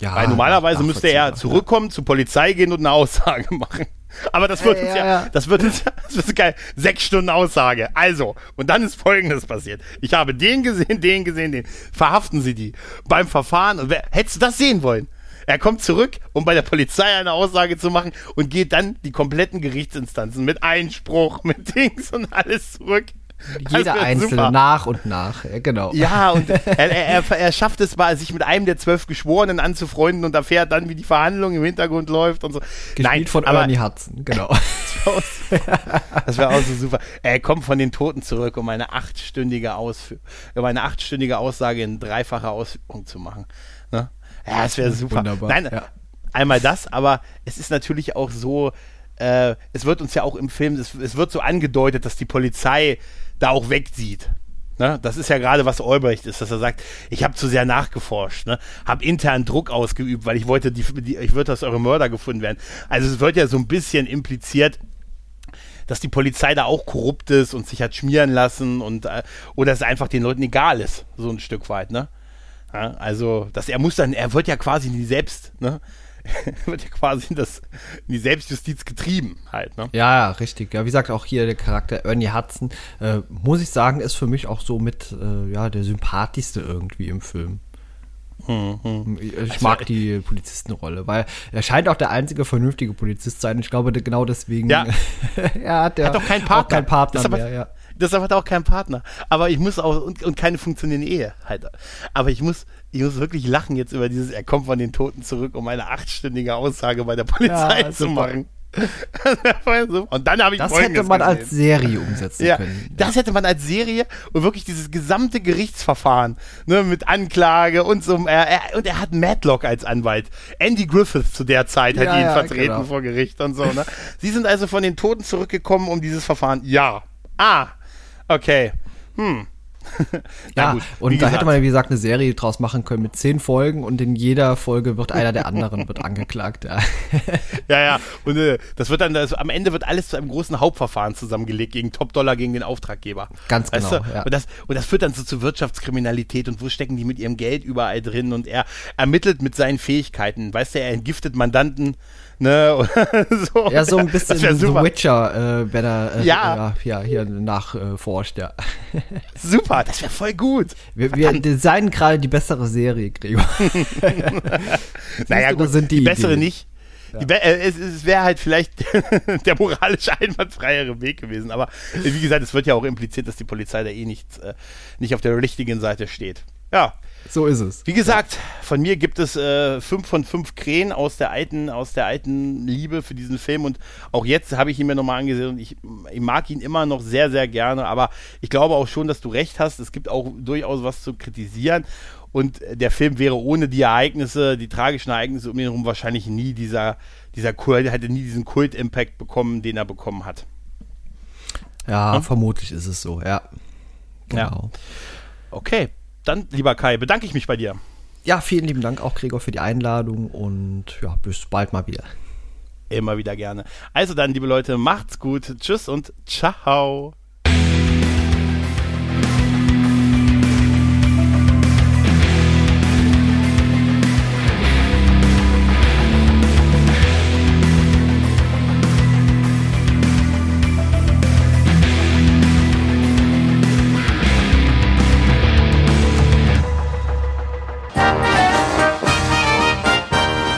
Ja, Weil normalerweise müsste er zurückkommen, ja. zur Polizei gehen und eine Aussage machen. Aber das wird ja, uns ja, ja, das wird uns, das wird geil. Sechs Stunden Aussage. Also, und dann ist Folgendes passiert. Ich habe den gesehen, den gesehen, den. Verhaften Sie die. Beim Verfahren, und wer, hättest du das sehen wollen? Er kommt zurück, um bei der Polizei eine Aussage zu machen und geht dann die kompletten Gerichtsinstanzen mit Einspruch, mit Dings und alles zurück. Jeder einzelne super. nach und nach, ja, genau. Ja, und er, er, er, schafft es mal, sich mit einem der zwölf Geschworenen anzufreunden und erfährt dann, wie die Verhandlung im Hintergrund läuft und so. Gespielt Nein, von aber, Ernie Hudson, genau. das wäre auch so super. Er kommt von den Toten zurück, um eine achtstündige, Ausführ um eine achtstündige Aussage in dreifacher Ausführung zu machen. Ne? Ja, das wäre super. Wunderbar. Nein, ja. einmal das, aber es ist natürlich auch so, äh, es wird uns ja auch im Film, es, es wird so angedeutet, dass die Polizei da auch wegsieht. Ne? Das ist ja gerade, was Albrecht ist, dass er sagt, ich habe zu sehr nachgeforscht, ne? habe intern Druck ausgeübt, weil ich wollte, die, die, ich wollte, dass eure Mörder gefunden werden. Also es wird ja so ein bisschen impliziert, dass die Polizei da auch korrupt ist und sich hat schmieren lassen und äh, oder es einfach den Leuten egal ist, so ein Stück weit, ne? Ja, also, dass er muss dann, er wird ja quasi nie selbst, ne? wird ja quasi in, das, in die Selbstjustiz getrieben halt. Ne? Ja, ja, richtig. Ja, wie gesagt, auch hier der Charakter Ernie Hudson, äh, muss ich sagen, ist für mich auch so mit äh, ja, der sympathischste irgendwie im Film. Hm, hm. Ich also, mag die Polizistenrolle, weil er scheint auch der einzige vernünftige Polizist zu sein. Ich glaube, genau deswegen ja. er hat, hat doch keinen Partner. Auch keinen Partner mehr, ja. Deshalb hat er auch keinen Partner. Aber ich muss auch, und, und keine funktionierende Ehe halt. Aber ich muss, ich muss wirklich lachen jetzt über dieses, er kommt von den Toten zurück, um eine achtstündige Aussage bei der Polizei ja, zu machen. und dann habe ich Das hätte man gesehen. als Serie umsetzen ja, können. Das hätte man als Serie und wirklich dieses gesamte Gerichtsverfahren ne, mit Anklage und so. Er, er, und er hat Madlock als Anwalt. Andy Griffith zu der Zeit hat ja, ihn ja, vertreten genau. vor Gericht und so. Ne? Sie sind also von den Toten zurückgekommen um dieses Verfahren. Ja. Ah, Okay. Hm. ja, gut, und da gesagt. hätte man, wie gesagt, eine Serie draus machen können mit zehn Folgen und in jeder Folge wird einer der anderen wird angeklagt. Ja, ja, ja. und äh, das wird dann, das, am Ende wird alles zu einem großen Hauptverfahren zusammengelegt gegen Top-Dollar gegen den Auftraggeber. Ganz weißt genau, ja. Und das, und das führt dann so zu Wirtschaftskriminalität und wo stecken die mit ihrem Geld überall drin und er ermittelt mit seinen Fähigkeiten. Weißt du, er entgiftet Mandanten, ne? so. Ja, so ein bisschen The Witcher, äh, wenn er äh, ja. Äh, ja, hier nachforscht, ja. Super, das wäre voll gut. Wir, wir designen gerade die bessere Serie, Gregor. naja, gut, sind die, die bessere Ideen? nicht. Ja. Äh, es, es wäre halt vielleicht der moralisch einwandfreiere Weg gewesen. Aber wie gesagt, es wird ja auch impliziert, dass die Polizei da eh nicht, äh, nicht auf der richtigen Seite steht. Ja, so ist es. Wie gesagt, ja. von mir gibt es äh, fünf von fünf Krähen aus der alten, aus der alten Liebe für diesen Film und auch jetzt habe ich ihn mir nochmal angesehen und ich, ich, mag ihn immer noch sehr, sehr gerne, aber ich glaube auch schon, dass du recht hast. Es gibt auch durchaus was zu kritisieren und der Film wäre ohne die Ereignisse, die tragischen Ereignisse um ihn herum wahrscheinlich nie dieser, dieser Kult, hätte nie diesen Kult-Impact bekommen, den er bekommen hat. Ja, hm? vermutlich ist es so, ja. Genau. Ja. Okay, dann, lieber Kai, bedanke ich mich bei dir. Ja, vielen lieben Dank auch, Gregor, für die Einladung und ja, bis bald mal wieder. Immer wieder gerne. Also dann, liebe Leute, macht's gut. Tschüss und ciao.